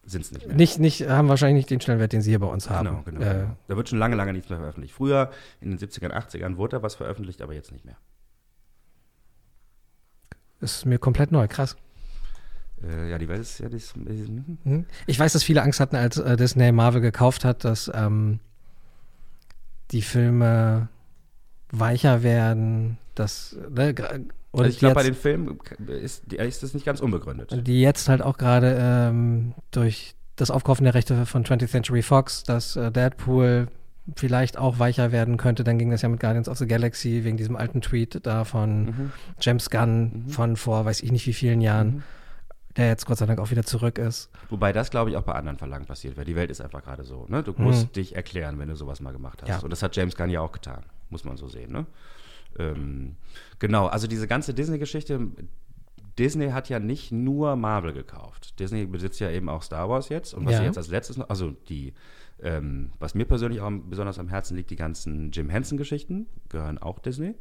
sind es nicht mehr. Nicht, nicht, haben wahrscheinlich nicht den Stellenwert, den sie hier bei uns haben. Genau, genau. Äh, Da wird schon lange, lange nichts mehr veröffentlicht. Früher, in den 70ern, 80ern, wurde da was veröffentlicht, aber jetzt nicht mehr. Ist mir komplett neu, krass. Äh, ja, die Welt ist ja die ist, hm. Ich weiß, dass viele Angst hatten, als äh, Disney Marvel gekauft hat, dass ähm, die Filme weicher werden, dass ne, und also ich glaube, bei den Filmen ist, ist das nicht ganz unbegründet. die jetzt halt auch gerade ähm, durch das Aufkaufen der Rechte von 20th Century Fox, dass äh, Deadpool vielleicht auch weicher werden könnte. Dann ging das ja mit Guardians of the Galaxy wegen diesem alten Tweet da von Mhm. James Gunn von vor weiß ich nicht wie vielen Jahren, Mhm. der jetzt Gott sei Dank auch wieder zurück ist. Wobei das, glaube ich, auch bei anderen Verlagen passiert, weil die Welt ist einfach gerade so. Ne? Du musst dich erklären, wenn du sowas mal gemacht hast. Ja. Und das hat James Gunn ja auch getan, muss man so sehen. Ne? Ähm, genau, also diese ganze Disney-Geschichte, Disney hat ja nicht nur Marvel gekauft. Disney besitzt ja eben auch Star Wars jetzt. Und was Ja. sie jetzt als letztes noch, also die, ähm, was mir persönlich auch besonders am Herzen liegt, die ganzen Jim Henson-Geschichten gehören auch Disney.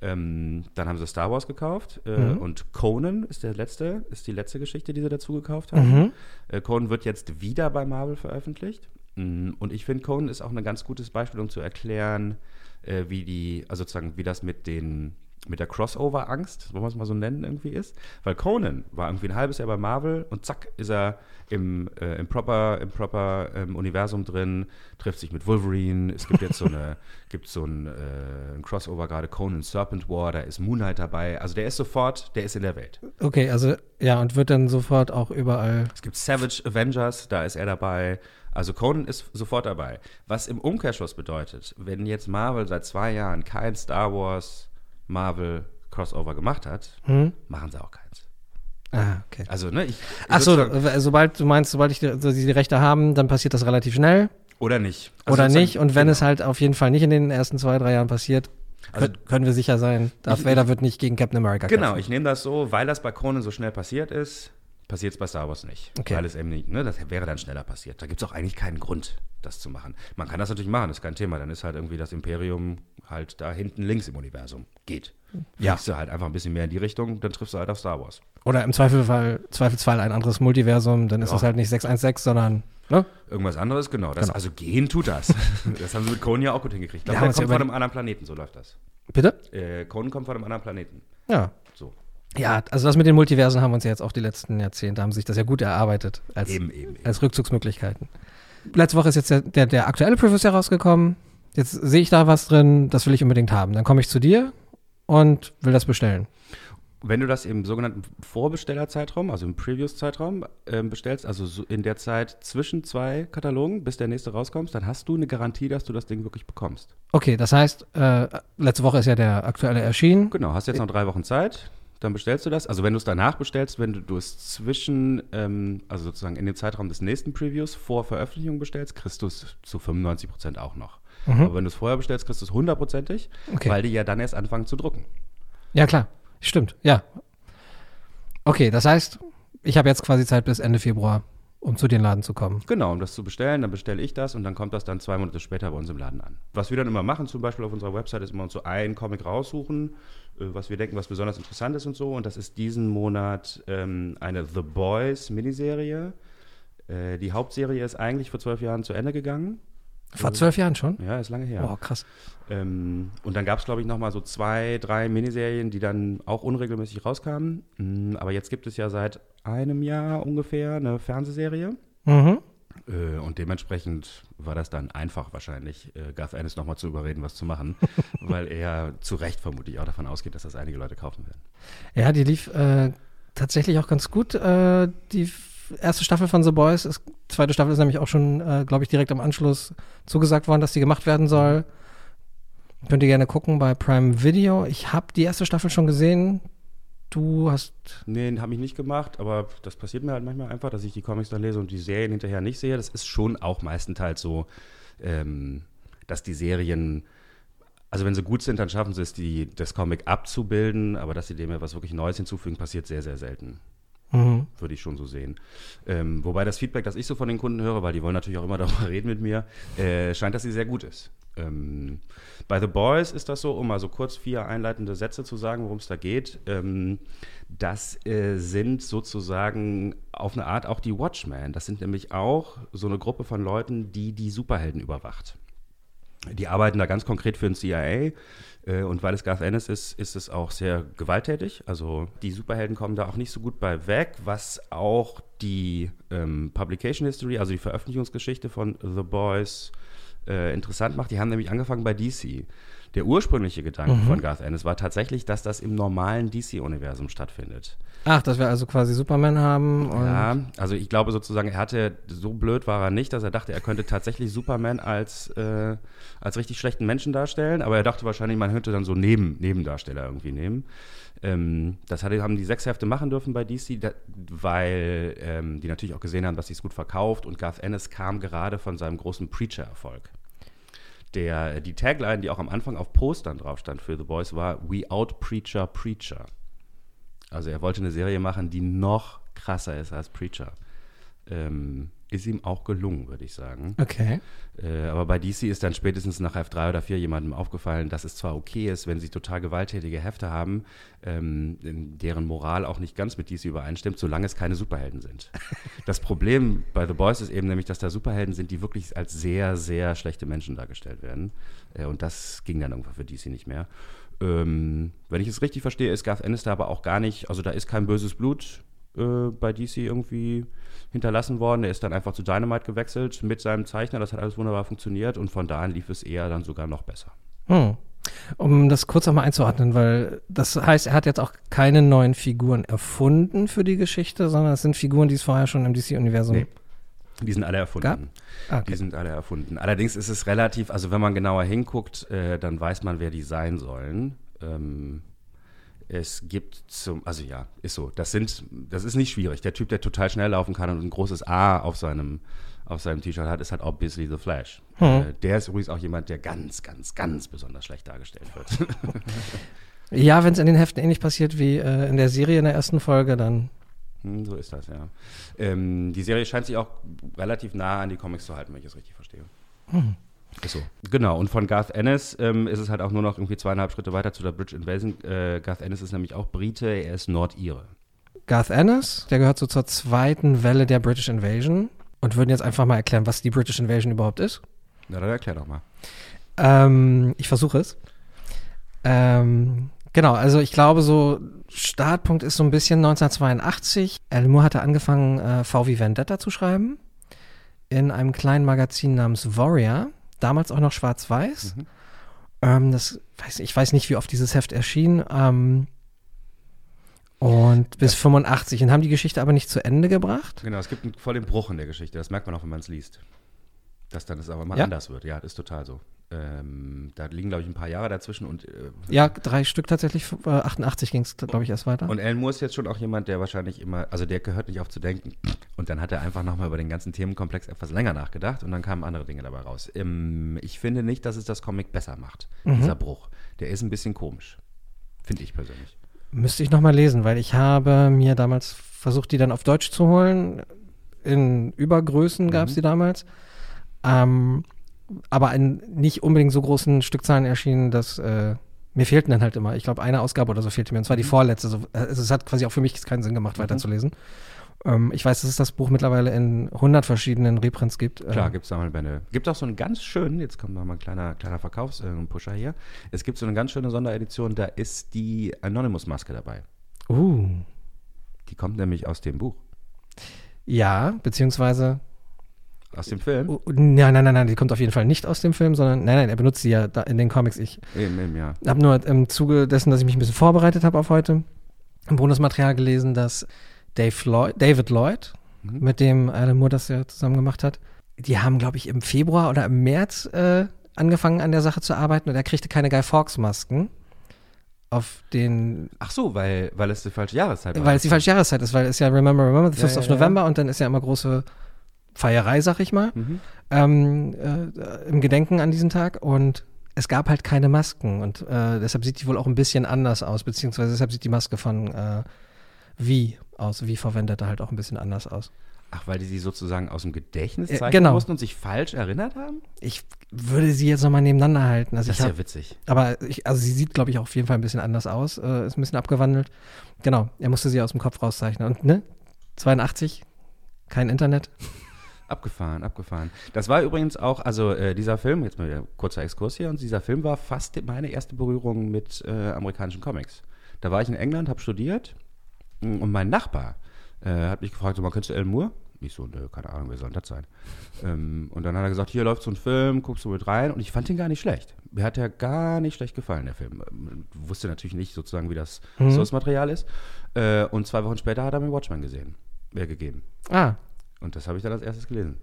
Ähm, dann haben sie Star Wars gekauft äh, Mhm. und Conan ist der letzte, ist die letzte Geschichte, die sie dazu gekauft haben. Mhm. Äh, Conan wird jetzt wieder bei Marvel veröffentlicht. Mm, Und ich finde, Conan ist auch ein ganz gutes Beispiel, um zu erklären, äh, wie die, also sozusagen, wie das mit den mit der Crossover-Angst, wollen wir es mal so nennen, irgendwie ist. Weil Conan war irgendwie ein halbes Jahr bei Marvel und zack, ist er im, äh, im proper, im proper ähm, Universum drin, trifft sich mit Wolverine. Es gibt jetzt so eine, gibt so ein, äh, ein Crossover gerade, Conan Serpent War, da ist Moon Knight dabei. Also der ist sofort, der ist in der Welt. Okay, also ja, und wird dann sofort auch überall. Es gibt Savage Avengers, da ist er dabei. Also Conan ist sofort dabei. Was im Umkehrschluss bedeutet, wenn jetzt Marvel seit zwei Jahren kein Star Wars Marvel Crossover gemacht hat, Hm? machen sie auch keins. Ah, okay. Also, ne, ich. Achso, sozusagen- sobald du meinst, sobald ich die, also sie die Rechte haben, dann passiert das relativ schnell Oder nicht. Also oder nicht. Und wenn genau. es halt auf jeden Fall nicht in den ersten zwei, drei Jahren passiert, Also, können wir sicher sein, Darth Vader wird nicht gegen Captain America Genau, kämpfen. ich nehme das so, weil das bei Conan so schnell passiert ist, passiert es bei Star Wars nicht. Okay. Weil es eben nicht, ne, das wäre dann schneller passiert. Da gibt es auch eigentlich keinen Grund, das zu machen. Man kann das natürlich machen, ist kein Thema. Dann ist halt irgendwie das Imperium halt da hinten links im Universum. Geht. Ja. Fliegst du halt einfach ein bisschen mehr in die Richtung, dann triffst du halt auf Star Wars. Oder im Zweifelsfall, Zweifelsfall ein anderes Multiversum, dann ist Ja. es halt nicht 616, sondern, ne? Irgendwas anderes, genau. Das, Genau. Also gehen tut das. das haben sie mit Conan ja auch gut hingekriegt. Ich glaube, haben der ja kommt von einem anderen Planeten, so läuft das. Bitte? Äh, Conan kommt von einem anderen Planeten. Ja. Ja, also das mit den Multiversen haben wir uns ja jetzt auch die letzten Jahrzehnte, haben sich das ja gut erarbeitet als, Eben, eben, eben. als Rückzugsmöglichkeiten. Letzte Woche ist jetzt der, der, der aktuelle Previews herausgekommen. Jetzt sehe ich da was drin, das will ich unbedingt haben. Dann komme ich zu dir und will das bestellen. Wenn du das im sogenannten Vorbestellerzeitraum, also im Previous-Zeitraum ähm, bestellst, also so in der Zeit zwischen zwei Katalogen, bis der nächste rauskommt, dann hast du eine Garantie, dass du das Ding wirklich bekommst. Okay, das heißt, äh, letzte Woche ist ja der aktuelle erschienen. Genau, hast jetzt noch drei Wochen Zeit, dann bestellst du das. Also wenn du es danach bestellst, wenn du, du es zwischen, ähm, also sozusagen in dem Zeitraum des nächsten Previews vor Veröffentlichung bestellst, kriegst du es zu 95 Prozent auch noch. Aber wenn du es vorher bestellst, kriegst du es hundertprozentig, Okay. weil die ja dann erst anfangen zu drucken. Ja, klar. Stimmt, ja. Okay, das heißt, ich habe jetzt quasi Zeit bis Ende Februar, um zu den Laden zu kommen. Genau, um das zu bestellen, dann bestelle ich das und dann kommt das dann zwei Monate später bei uns im Laden an. Was wir dann immer machen, zum Beispiel auf unserer Website, ist immer uns so einen Comic raussuchen, äh, was wir denken, was besonders interessant ist und so. Und das ist diesen Monat ähm, eine The Boys Miniserie. Äh, die Hauptserie ist eigentlich vor zwölf Jahren zu Ende gegangen. Vor zwölf Jahren schon? Ja, ist lange her. Oh, krass. Ähm, und dann gab es, glaube ich, nochmal so zwei, drei Miniserien, die dann auch unregelmäßig rauskamen. Mm, aber jetzt gibt es ja seit einem Jahr ungefähr eine Fernsehserie. Mhm. Äh, und dementsprechend war das dann einfach wahrscheinlich, äh, Garth Ennis nochmal zu überreden, was zu machen, weil er zu Recht vermutlich auch davon ausgeht, dass das einige Leute kaufen werden. Ja, die lief äh, tatsächlich auch ganz gut. Äh, die erste Staffel von The Boys, ist, zweite Staffel ist nämlich auch schon, äh, glaube ich, direkt am Anschluss zugesagt worden, dass die gemacht werden soll. Könnt ihr gerne gucken bei Prime Video. Ich habe die erste Staffel schon gesehen. Du hast. Nee, habe ich nicht gemacht, aber das passiert mir halt manchmal einfach, dass ich die Comics dann lese und die Serien hinterher nicht sehe. Das ist schon auch meistenteils so, ähm, dass die Serien, also wenn sie gut sind, dann schaffen sie es, die, das Comic abzubilden, aber dass sie dem ja was wirklich Neues hinzufügen, passiert sehr, sehr selten. Mhm. würde ich schon so sehen. Ähm, wobei das Feedback, das ich so von den Kunden höre, weil die wollen natürlich auch immer darüber reden mit mir, äh, scheint, dass sie sehr gut ist. Ähm, bei The Boys ist das so, um mal so kurz vier einleitende Sätze zu sagen, worum es da geht. Ähm, das äh, sind sozusagen auf eine Art auch die Watchmen. Das sind nämlich auch so eine Gruppe von Leuten, die die Superhelden überwacht. Die arbeiten da ganz konkret für den CIA. Äh, und weil es Garth Ennis ist, ist es auch sehr gewalttätig. Also die Superhelden kommen da auch nicht so gut bei weg, was auch die ähm, Publication History, also die Veröffentlichungsgeschichte von The Boys äh, interessant macht. Die haben nämlich angefangen bei DC. Der ursprüngliche Gedanke von Garth Ennis war tatsächlich, dass das im normalen DC-Universum stattfindet. Ach, dass wir also quasi Superman haben. Ja, also ich glaube sozusagen, er hatte, so blöd war er nicht, dass er dachte, er könnte tatsächlich Superman als, äh, als richtig schlechten Menschen darstellen, aber er dachte wahrscheinlich, man könnte dann so Neben, Nebendarsteller irgendwie nehmen. Ähm, das hatte, haben die sechs Hefte machen dürfen bei DC, da, weil ähm, die natürlich auch gesehen haben, dass sie es gut verkauft und Garth Ennis kam gerade von seinem großen Preacher-Erfolg. Der, die Tagline, die auch am Anfang auf Postern drauf stand für The Boys, war We Out Preacher Preacher. Also er wollte eine Serie machen, die noch krasser ist als Preacher. Ähm, ist ihm auch gelungen, würde ich sagen. Okay. Äh, aber bei DC ist dann spätestens nach F3 oder 4 jemandem aufgefallen, dass es zwar okay ist, wenn sie total gewalttätige Hefte haben, ähm, deren Moral auch nicht ganz mit DC übereinstimmt, solange es keine Superhelden sind. das Problem bei The Boys ist eben nämlich, dass da Superhelden sind, die wirklich als sehr, sehr schlechte Menschen dargestellt werden. Äh, und das ging dann irgendwann für DC nicht mehr. Ähm, wenn ich es richtig verstehe, ist Garth Ennis da aber auch gar nicht, also da ist kein böses Blut äh, bei DC irgendwie hinterlassen worden. Er ist dann einfach zu Dynamite gewechselt mit seinem Zeichner. Das hat alles wunderbar funktioniert und von da an lief es eher dann sogar noch besser. Hm. Um das kurz nochmal einzuordnen, weil das heißt, er hat jetzt auch keine neuen Figuren erfunden für die Geschichte, sondern es sind Figuren, die es vorher schon im DC-Universum Nee. Die sind alle erfunden. Ah, okay. Die sind alle erfunden. Allerdings ist es relativ, also wenn man genauer hinguckt, äh, dann weiß man, wer die sein sollen. Ähm, es gibt zum, also ja, ist so. Das sind, das ist nicht schwierig. Der Typ, der total schnell laufen kann und ein großes A auf seinem, auf seinem T-Shirt hat, ist halt obviously The Flash. Hm. Äh, der ist übrigens auch jemand, der ganz, ganz, ganz besonders schlecht dargestellt wird. Ja, wenn es in den Heften ähnlich passiert wie äh, in der Serie in der ersten Folge, dann. Hm, so ist das, ja. Ähm, die Serie scheint sich auch relativ nah an die Comics zu halten, wenn ich es richtig verstehe. Hm. Ist so. Genau, und von Garth Ennis ähm, ist es halt auch nur noch irgendwie zweieinhalb Schritte weiter zu der Bridge Invasion. Äh, Garth Ennis ist nämlich auch Brite, er ist Nordire. Garth Ennis, der gehört so zur zweiten Welle der British Invasion und würden jetzt einfach mal erklären, was die British Invasion überhaupt ist. Na, dann erklär doch mal. Ähm, ich versuche es. Ähm, genau, also ich glaube, so Startpunkt ist so ein bisschen 1982. Alan Moore hatte angefangen, äh, VW Vendetta zu schreiben. In einem kleinen Magazin namens Warrior. Damals auch noch schwarz-weiß. Mhm. Ähm, das weiß, ich weiß nicht, wie oft dieses Heft erschien. Ähm, und bis 85 und haben die Geschichte aber nicht zu Ende gebracht. Genau, es gibt einen, voll den Bruch in der Geschichte. Das merkt man auch, wenn man es liest. Dass dann es aber mal Ja? anders wird. Ja, das ist total so. Ähm, da liegen, glaube ich, ein paar Jahre dazwischen und, äh, Ja, drei Stück tatsächlich. Äh, 88 ging es, glaube ich, erst weiter. und Alan Moore ist jetzt schon auch jemand, der wahrscheinlich immer, also der gehört nicht auf zu denken. Und dann hat er einfach nochmal über den ganzen Themenkomplex etwas länger nachgedacht und dann kamen andere Dinge dabei raus. Ähm, ich finde nicht, dass es das Comic besser macht, Mhm. dieser Bruch. Der ist ein bisschen komisch. Finde ich persönlich. Müsste ich nochmal lesen, weil ich habe mir damals versucht, die dann auf Deutsch zu holen. In Übergrößen gab es die damals. Ähm, aber in nicht unbedingt so großen Stückzahlen erschienen, dass äh, mir fehlten dann halt immer. Ich glaube, eine Ausgabe oder so fehlte mir. Und zwar die vorletzte. So, äh, also es hat quasi auch für mich keinen Sinn gemacht, weiterzulesen. Ähm, ich weiß, dass es das Buch mittlerweile in 100 verschiedenen Reprints gibt. Klar, Ähm, gibt es Sammelbände. Gibt auch so einen ganz schönen, jetzt kommt noch mal ein kleiner, kleiner Verkaufspusher hier. Es gibt so eine ganz schöne Sonderedition, da ist die Anonymous-Maske dabei. uh, Die kommt nämlich aus dem Buch, ja, beziehungsweise aus dem Film. Oh, nein, nein, nein, nein, die kommt auf jeden Fall nicht aus dem Film, sondern nein, nein, er benutzt sie ja in den Comics. Ich Eben, eben, ja. habe nur im Zuge dessen, dass ich mich ein bisschen vorbereitet habe auf heute, im Bonusmaterial gelesen, dass Dave Lloyd, David Lloyd, Mhm. mit dem Alan Moore das ja zusammen gemacht hat, die haben, glaube ich, im Februar oder im März äh, angefangen an der Sache zu arbeiten und er kriegte keine Guy Fawkes Masken auf den, Ach so, weil, weil es die falsche Jahreszeit war. weil es die falsche Jahreszeit ist, weil es ja Remember, Remember, the Ja, 5th ja, of ja. November und dann ist ja immer große Feierei, sag ich mal. Mhm. ähm, äh, im Gedenken an diesen Tag und es gab halt keine Masken und äh, deshalb sieht die wohl auch ein bisschen anders aus, beziehungsweise deshalb sieht die Maske von äh, Wie aus, Wie verwendet halt auch ein bisschen anders aus. Ach, weil die sie sozusagen aus dem Gedächtnis Äh, zeichnen genau. mussten und sich falsch erinnert haben? Ich würde sie jetzt nochmal nebeneinander halten. Also Das ich ist hab, ja witzig. aber ich, also sie sieht, glaube ich, auch auf jeden Fall ein bisschen anders aus, äh, ist ein bisschen abgewandelt. Genau, er musste sie aus dem Kopf rauszeichnen. Und ne, 82, kein Internet. Abgefahren, abgefahren. Das war übrigens auch, also äh, dieser Film, jetzt mal wieder kurzer Exkurs hier, und dieser Film war fast meine erste Berührung mit äh, amerikanischen Comics. Da war ich in England, habe studiert mm, und mein Nachbar äh, hat mich gefragt, so, mal kennst du Alan Moore? Ich so, nö, keine Ahnung, wer soll das sein? ähm, und dann hat er gesagt, hier läuft so ein Film, guckst du mit rein und ich fand ihn gar nicht schlecht. Mir hat er gar nicht schlecht gefallen, der Film. Ähm, Wusste natürlich nicht sozusagen, wie das Mhm. Source-Material ist. Äh, und zwei Wochen später hat er mir Watchmen gesehen, äh, gegeben. Ah, Und das habe ich dann als erstes gelesen.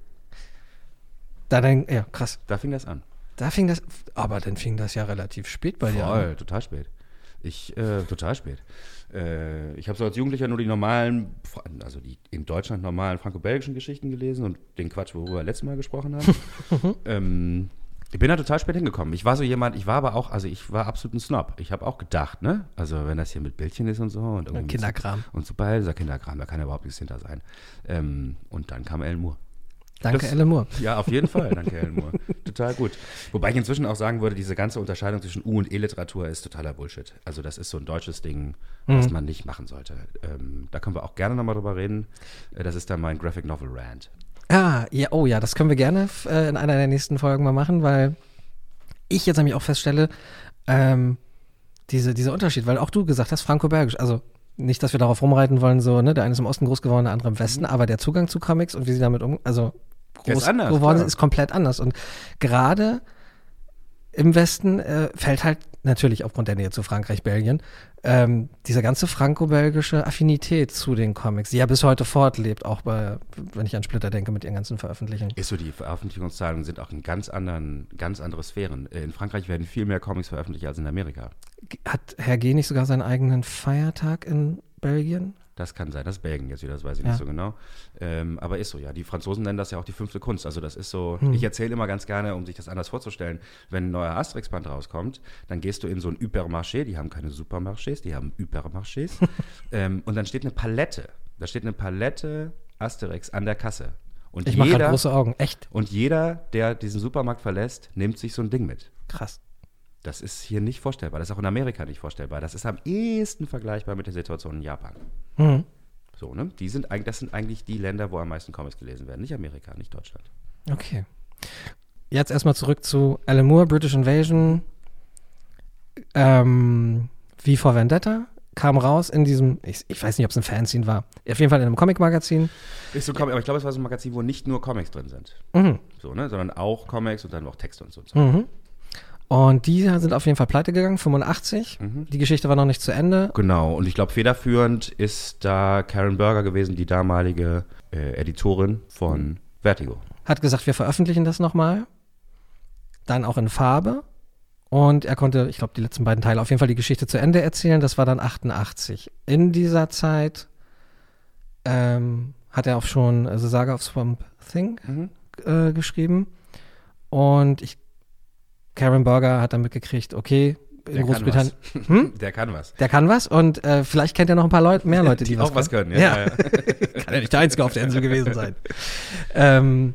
da dann, ja, krass. Da fing das an. Da fing das, aber dann fing das ja relativ spät bei dir an. Voll, total spät. Ich, äh, total spät. Äh, ich habe so als Jugendlicher nur die normalen, also die in Deutschland normalen franco-belgischen Geschichten gelesen und den Quatsch, worüber wir letztes Mal gesprochen haben. ähm, ich bin da total spät hingekommen. Ich war so jemand, ich war aber auch, also ich war absolut ein Snob. Ich habe auch gedacht, ne? Also wenn das hier mit Bildchen ist und so und irgendwie mit Kinderkram. Und Superheld, dieser Kinderkram, da kann ja überhaupt nichts hinter sein. Ähm, und dann kam Alan Moore. Danke, Das- Alan Moore. Ja, auf jeden Fall. Danke, Alan Moore. Total gut. Wobei ich inzwischen auch sagen würde, diese ganze Unterscheidung zwischen U- und E-Literatur ist totaler Bullshit. Also das ist so ein deutsches Ding, was man nicht machen sollte. Ähm, da können wir auch gerne nochmal drüber reden. Äh, das ist dann mein Graphic Novel Rant. Ah, ja, oh ja, das können wir gerne äh, in einer der nächsten Folgen mal machen, weil ich jetzt nämlich auch feststelle, ähm, diese, dieser Unterschied, weil auch du gesagt hast, franco-belgisch, also nicht, dass wir darauf rumreiten wollen, so, ne, der eine ist im Osten groß geworden, der andere im Westen, aber der Zugang zu Comics und wie sie damit um, also groß anders, geworden sind, ist komplett anders. Und gerade im Westen äh, fällt halt natürlich aufgrund der Nähe zu Frankreich, Belgien, ähm, diese ganze franco-belgische Affinität zu den Comics, die ja bis heute fortlebt, auch bei, wenn ich an Splitter denke, mit ihren ganzen Veröffentlichungen. Ist so, die Veröffentlichungszahlen sind auch in ganz anderen, ganz andere Sphären. Äh, In Frankreich werden viel mehr Comics veröffentlicht als in Amerika. Hat Herr G. nicht sogar seinen eigenen Feiertag in Belgien? Das kann sein, das ist Belgien jetzt wieder, das weiß ich Ja. nicht so genau. Ähm, aber ist so, ja. Die Franzosen nennen das ja auch die fünfte Kunst. Also das ist so, Hm. ich erzähle immer ganz gerne, um sich das anders vorzustellen, wenn ein neuer Asterix-Band rauskommt, dann gehst du in so ein Hypermarché, die haben keine Supermarchés, die haben Hypermarchés. ähm, und dann steht eine Palette, da steht eine Palette Asterix an der Kasse. Und Ich mache große Augen. Echt und jeder, der diesen Supermarkt verlässt, nimmt sich so ein Ding mit. krass. Das ist hier nicht vorstellbar. Das ist auch in Amerika nicht vorstellbar. Das ist am ehesten vergleichbar mit der Situation in Japan. Mhm. So, ne? Die sind eigentlich, das sind eigentlich die Länder, wo am meisten Comics gelesen werden. Nicht Amerika, nicht Deutschland. Okay. Jetzt erstmal zurück zu Alan Moore, British Invasion. Ähm, wie vor Vendetta kam raus in diesem, ich, ich weiß nicht, ob es ein Fanzine war, auf jeden Fall in einem Comic-Magazin. Ist so, aber ich glaube, es war so ein Magazin, wo nicht nur Comics drin sind. Mhm. So, ne? Sondern auch Comics und dann auch Texte und so. Und so. Mhm. Und die sind auf jeden Fall pleite gegangen, 85. Mhm. Die Geschichte war noch nicht zu Ende. Genau, und ich glaube, federführend ist da Karen Berger gewesen, die damalige äh, Editorin von Vertigo. Hat gesagt, wir veröffentlichen das nochmal. Dann auch in Farbe. Und er konnte, ich glaube, die letzten beiden Teile auf jeden Fall die Geschichte zu Ende erzählen. Das war dann 88. In dieser Zeit ähm, hat er auch schon The Saga of Swamp Thing Mhm. äh, geschrieben. Und ich, Karen Berger hat dann mitgekriegt, okay, in Der kann Großbritannien, was. Hm? Der kann was. der kann was und äh, vielleicht kennt er noch ein paar Leute, mehr Leute, die, auch was können. Ja, Ja. ja. Kann ja nicht der Einzige auf der Insel gewesen sein. ähm,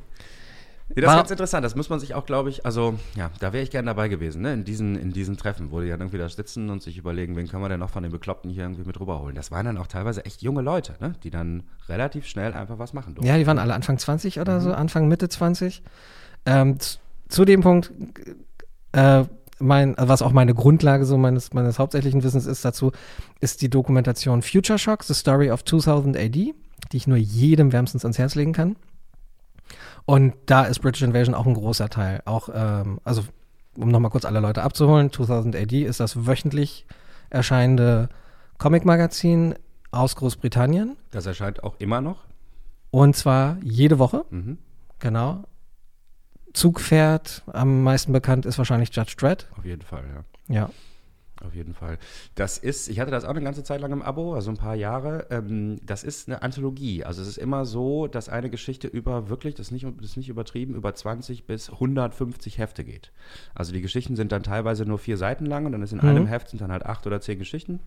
Nee, das War- ist ganz interessant. Das muss man sich auch, glaube ich, also ja, da wäre ich gerne dabei gewesen, ne? in, diesen, in diesen Treffen, wo die dann irgendwie da sitzen und sich überlegen, wen können wir denn noch von den Bekloppten hier irgendwie mit rüberholen. Das waren dann auch teilweise echt junge Leute, ne? die dann relativ schnell einfach was machen durften. Ja, die waren alle Anfang 20 oder Mhm. so, Anfang, Mitte 20. Ähm, zu dem Punkt, äh, mein, was auch meine Grundlage so meines, meines hauptsächlichen Wissens ist dazu, ist die Dokumentation Future Shock, The Story of 2000 AD, die ich nur jedem wärmstens ans Herz legen kann. Und da ist British Invasion auch ein großer Teil. Auch, ähm, also, um nochmal kurz alle Leute abzuholen, 2000 AD ist das wöchentlich erscheinende Comic-Magazin aus Großbritannien. Das erscheint auch immer noch. Und zwar jede Woche. Mhm. Genau. Zugpferd, am meisten bekannt ist wahrscheinlich Judge Dredd. Auf jeden Fall, ja. Ja. Auf jeden Fall. Das ist, ich hatte das auch eine ganze Zeit lang im Abo, also ein paar Jahre. Ähm, das ist eine Anthologie. Also es ist immer so, dass eine Geschichte über wirklich, das ist nicht, das ist nicht übertrieben, über 20 bis 150 Hefte geht. Also die Geschichten sind dann teilweise nur vier Seiten lang und dann ist in Mhm. einem Heft sind dann halt acht oder zehn Geschichten.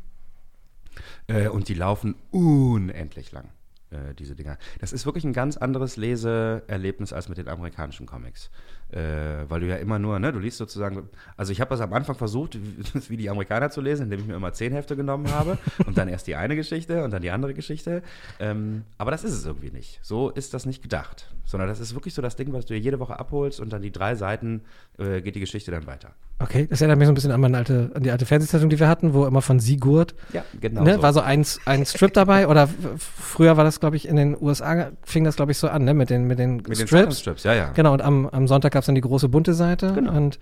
Äh, und die laufen unendlich lang, äh, diese Dinger. Das ist wirklich ein ganz anderes Leseerlebnis als mit den amerikanischen Comics. Äh, weil du ja immer nur, ne, du liest sozusagen, also ich habe das am Anfang versucht, wie, die Amerikaner zu lesen, indem ich mir immer zehn Hefte genommen habe und dann erst die eine Geschichte und dann die andere Geschichte. Ähm, aber das ist es irgendwie nicht. So ist das nicht gedacht. Sondern das ist wirklich so das Ding, was du dir jede Woche abholst und dann die drei Seiten äh, geht die Geschichte dann weiter. Okay, das erinnert mich so ein bisschen an, meine alte, an die alte Fernsehzeitung, die wir hatten, wo immer von Sigurd, Ja, genau. ne, war so ein, ein Strip dabei oder früher war das, glaube ich, in den USA fing das, glaube ich, so an, ne, mit den, mit den mit den Strips. Ja, ja. Genau, und am, am Sonntag gab es dann die große bunte Seite. Genau. Und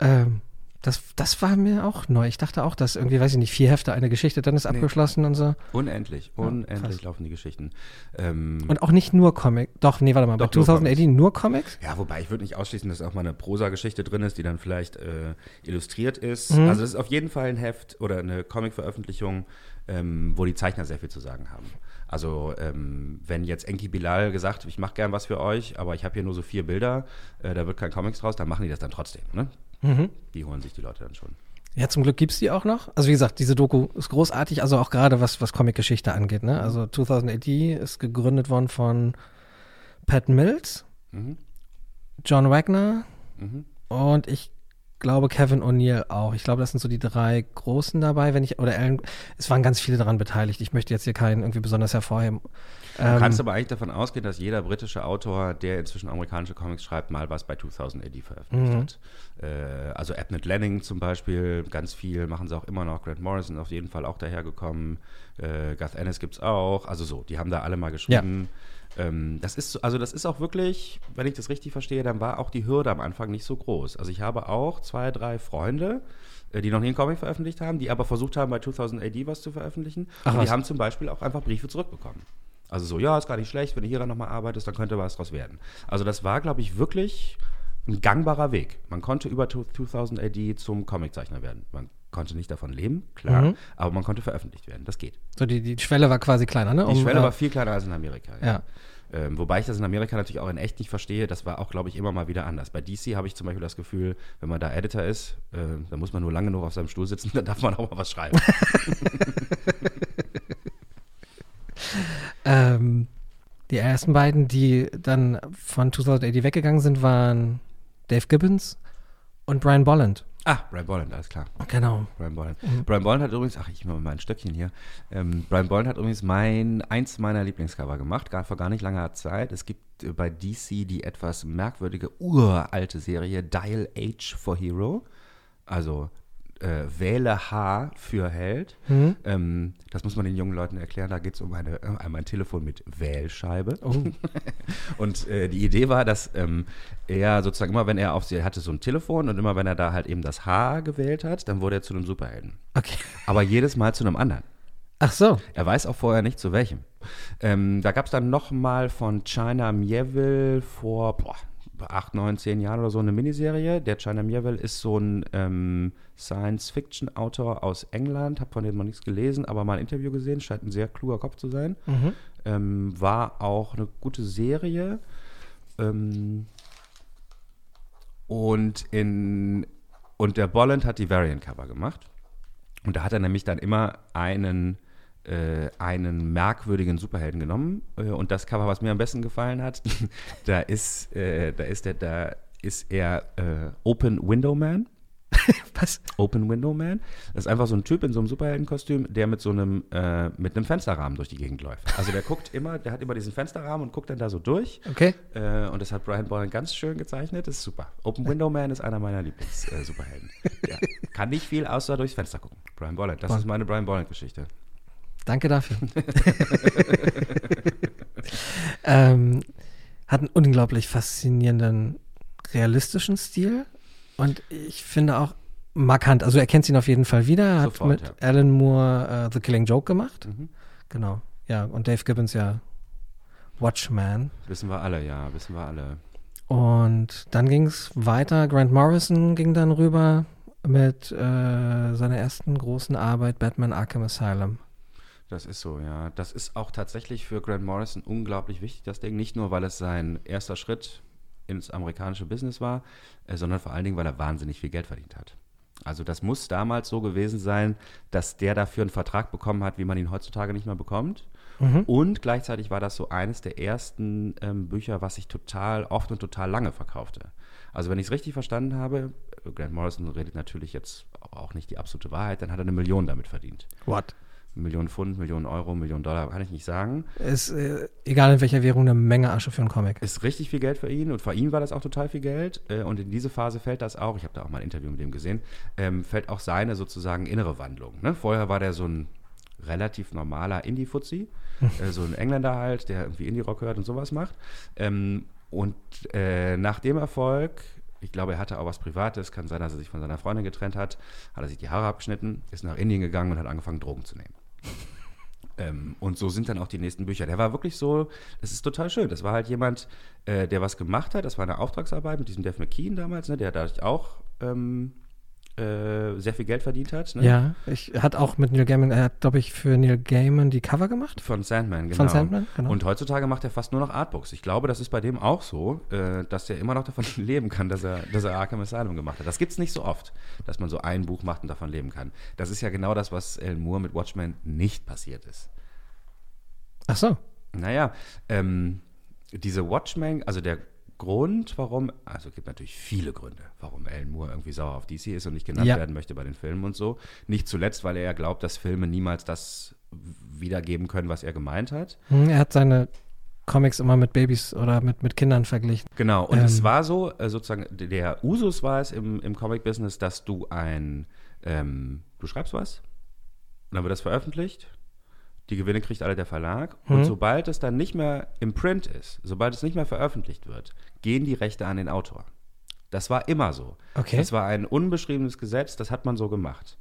ähm, das, das war mir auch neu. Ich dachte auch, dass irgendwie, weiß ich nicht, vier Hefte, eine Geschichte, dann ist Nee. abgeschlossen und so. Unendlich, Ja, unendlich krass. laufen die Geschichten. Ähm, Und auch nicht nur Comic. Doch, nee, warte mal, bei Doch, nur 2018 nur Comics? ja, wobei ich würde nicht ausschließen, dass auch mal eine Prosa-Geschichte drin ist, die dann vielleicht äh, illustriert ist. Mhm. Also es ist auf jeden Fall ein Heft oder eine Comic-Veröffentlichung, ähm, wo die Zeichner sehr viel zu sagen haben. Also ähm, wenn jetzt Enki Bilal gesagt, ich mache gern was für euch, aber ich habe hier nur so vier Bilder, äh, da wird kein Comics draus, dann machen die das dann trotzdem. Ne? Mhm. Die holen sich die Leute dann schon. Ja, zum Glück gibt's die auch noch. Also wie gesagt, diese Doku ist großartig, also auch gerade was, was Comic-Geschichte angeht. Ne? Also 2000 AD ist gegründet worden von Pat Mills, Mhm. John Wagner Mhm. und ich glaube Kevin O'Neill auch. Ich glaube, das sind so die drei Großen dabei, wenn ich, oder Alan, es waren ganz viele daran beteiligt. Ich möchte jetzt hier keinen irgendwie besonders hervorheben. Du Ähm, kannst aber eigentlich davon ausgehen, dass jeder britische Autor, der inzwischen amerikanische Comics schreibt, mal was bei 2000 AD veröffentlicht Mhm. hat. Äh, also Abnett Lanning zum Beispiel, ganz viel, machen sie auch immer noch. Grant Morrison auf jeden Fall auch dahergekommen. Äh, Garth Ennis gibt es auch. Also so, die haben da alle mal geschrieben. Ähm, das ist, so- also das ist auch wirklich, wenn ich das richtig verstehe, dann war auch die Hürde am Anfang nicht so groß. Also ich habe auch zwei, drei Freunde, äh, die noch nie einen Comic veröffentlicht haben, die aber versucht haben, bei 2000 AD was zu veröffentlichen. Ach und die was. haben zum Beispiel auch einfach Briefe zurückbekommen. Also so, ja, ist gar nicht schlecht, wenn du hier dann nochmal arbeitest, dann könnte was draus werden. Also das war, glaube ich, wirklich ein gangbarer Weg. Man konnte über 2000 AD zum Comiczeichner werden. Man konnte nicht davon leben, klar, Mhm. aber man konnte veröffentlicht werden. Das geht. So die, die Schwelle war quasi kleiner, ne? Die Um, Schwelle äh, war viel kleiner als in Amerika. Ja. Ähm, wobei ich das in Amerika natürlich auch in echt nicht verstehe. Das war auch, glaube ich, immer mal wieder anders. Bei DC habe ich zum Beispiel das Gefühl, wenn man da Editor ist, äh, dann muss man nur lange genug auf seinem Stuhl sitzen, dann darf man auch mal was schreiben. Ähm, die ersten beiden, die dann von 2080 weggegangen sind, waren Dave Gibbons und Brian Bolland. ah, Brian Bolland, alles klar. Genau. Brian Bolland. Mhm. Brian Bolland hat übrigens, ach, ich mache mal ein Stöckchen hier. Ähm, Brian Bolland hat übrigens mein, eins meiner Lieblingscover gemacht, gar, vor gar nicht langer Zeit. Es gibt äh, bei DC die etwas merkwürdige, uralte Serie Dial H for Hero. Also äh, wähle H für Held. Mhm. Ähm, das muss man den jungen Leuten erklären. Da geht es um, eine, äh, um ein Telefon mit Wählscheibe. Oh. Und äh, die Idee war, dass ähm, er sozusagen immer, wenn er auf sie hatte so ein Telefon und immer wenn er da halt eben das H gewählt hat, dann wurde er zu einem Superhelden. Okay. Aber jedes Mal zu einem anderen. Ach so. Er weiß auch vorher nicht zu welchem. Ähm, da gab es dann nochmal von China Mieville vor boah, acht, neun, zehn Jahren oder so eine Miniserie. Der China Mieville ist so ein ähm, Science-Fiction-Autor aus England. Habe von dem noch nichts gelesen, aber mal ein Interview gesehen. Scheint ein sehr kluger Kopf zu sein. Mhm. Ähm, war auch eine gute Serie. Ähm, und, in, und der Bolland hat die Variant-Cover gemacht. Und da hat er nämlich dann immer einen, einen merkwürdigen Superhelden genommen. Äh, und das Cover, was mir am besten gefallen hat, da ist, äh, da ist, der, da ist er äh, Open Window Man. Was? Open Window Man. Das ist einfach so ein Typ in so einem Superheldenkostüm, der mit so einem, äh, mit einem Fensterrahmen durch die Gegend läuft. Also der guckt immer, der hat immer diesen Fensterrahmen und guckt dann da so durch. Okay. Äh, und das hat Brian Bolland ganz schön gezeichnet. Das ist super. Open Window Man ist einer meiner Lieblings-Superhelden. kann nicht viel außer durchs Fenster gucken. Brian Bolland. Das Boah. ist meine Brian Bolland-Geschichte. Danke dafür. ähm, hat einen unglaublich faszinierenden, realistischen Stil und ich finde auch markant. Also er kennt ihn auf jeden Fall wieder. Er hat Sofort, mit ja. Alan Moore äh, The Killing Joke gemacht. Mhm. Genau. Ja, und Dave Gibbons ja Watchman. Wissen wir alle, ja, wissen wir alle. Und dann ging es weiter. Grant Morrison ging dann rüber mit äh, seiner ersten großen Arbeit Batman Arkham Asylum. Das ist so, ja. Das ist auch tatsächlich für Grant Morrison unglaublich wichtig, das Ding. Nicht nur, weil es sein erster Schritt ins amerikanische Business war, äh, sondern vor allen Dingen, weil er wahnsinnig viel Geld verdient hat. Also das muss damals so gewesen sein, dass der dafür einen Vertrag bekommen hat, wie man ihn heutzutage nicht mehr bekommt. Und gleichzeitig war das so eines der ersten ähm, Bücher, was sich total oft und total lange verkaufte. Also wenn ich es richtig verstanden habe, äh, Grant Morrison redet natürlich jetzt auch nicht die absolute Wahrheit, dann hat er eine Million damit verdient. What? Millionen Pfund, Millionen Euro, Millionen Dollar, kann ich nicht sagen. Ist, äh, egal in welcher Währung, eine Menge Asche für einen Comic. Ist richtig viel Geld für ihn und für ihn war das auch total viel Geld. Äh, Und in diese Phase fällt das auch, ich habe da auch mal ein Interview mit ihm gesehen, ähm, fällt auch seine sozusagen innere Wandlung. Ne? Vorher war der so ein relativ normaler Indie-Fuzzi, äh, so ein Engländer halt, der irgendwie Indie-Rock hört und sowas macht. Ähm, Und äh, nach dem Erfolg, ich glaube, er hatte auch was Privates, kann sein, dass er sich von seiner Freundin getrennt hat, hat er sich die Haare abgeschnitten, ist nach Indien gegangen und hat angefangen, Drogen zu nehmen. Ähm, und so sind dann auch die nächsten Bücher. Der war wirklich so, das ist total schön. Das war halt jemand, äh, der was gemacht hat. Das war eine Auftragsarbeit mit diesem Dave McKean damals, ne, der dadurch auch ähm, äh, sehr viel Geld verdient hat. Ne? Ja, ich hat auch mit Neil Gaiman, er hat, glaube ich, für Neil Gaiman die Cover gemacht. Von Sandman, genau. Von Sandman, genau. Und heutzutage macht er fast nur noch Artbooks. Ich glaube, das ist bei dem auch so, äh, dass er immer noch davon leben kann, dass er, dass er Arkham Asylum gemacht hat. Das gibt es nicht so oft, dass man so ein Buch macht und davon leben kann. Das ist ja genau das, was Alan Moore mit Watchmen nicht passiert ist. Ach so. Naja, ähm, diese Watchmen, also der Grund, warum, also es gibt natürlich viele Gründe, warum Alan Moore irgendwie sauer auf DC ist und nicht genannt Ja. werden möchte bei den Filmen und so. Nicht zuletzt, weil er ja glaubt, dass Filme niemals das wiedergeben können, was er gemeint hat. Hm, Er hat seine Comics immer mit Babys oder mit, mit Kindern verglichen. Genau, und Ähm. es war so, äh, sozusagen, der Usus war es im, im Comic-Business, dass du ein, ähm, du schreibst was, und dann wird das veröffentlicht, die Gewinne kriegt alle der Verlag, und Mhm. sobald es dann nicht mehr im Print ist, sobald es nicht mehr veröffentlicht wird, gehen die Rechte an den Autor. Das war immer so. Okay. Das war ein unbeschriebenes Gesetz, das hat man so gemacht.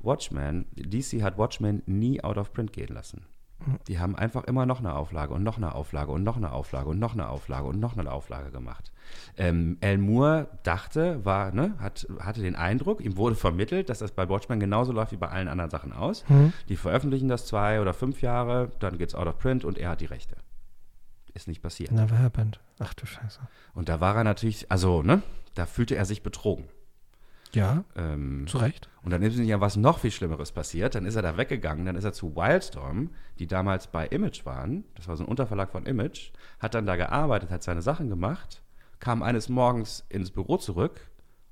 Watchmen, DC hat Watchmen nie out of print gehen lassen. Die haben einfach immer noch eine Auflage und noch eine Auflage und noch eine Auflage und noch eine Auflage und noch eine Auflage gemacht. Ähm, Al Moore dachte, war, ne, hat, hatte den Eindruck, ihm wurde vermittelt, dass das bei Watchmen genauso läuft wie bei allen anderen Sachen aus. Mhm. Die veröffentlichen das zwei oder fünf Jahre, dann geht es out of print und er hat die Rechte. Ist nicht passiert. Never happened. Ach du Scheiße. Und da war er natürlich, also, ne, da fühlte er sich betrogen. Ja, Ähm, zu Recht. und dann ist ja was noch viel Schlimmeres passiert. Dann ist er da weggegangen, dann ist er zu Wildstorm, die damals bei Image waren. Das war so ein Unterverlag von Image. Hat dann da gearbeitet, hat seine Sachen gemacht, kam eines Morgens ins Büro zurück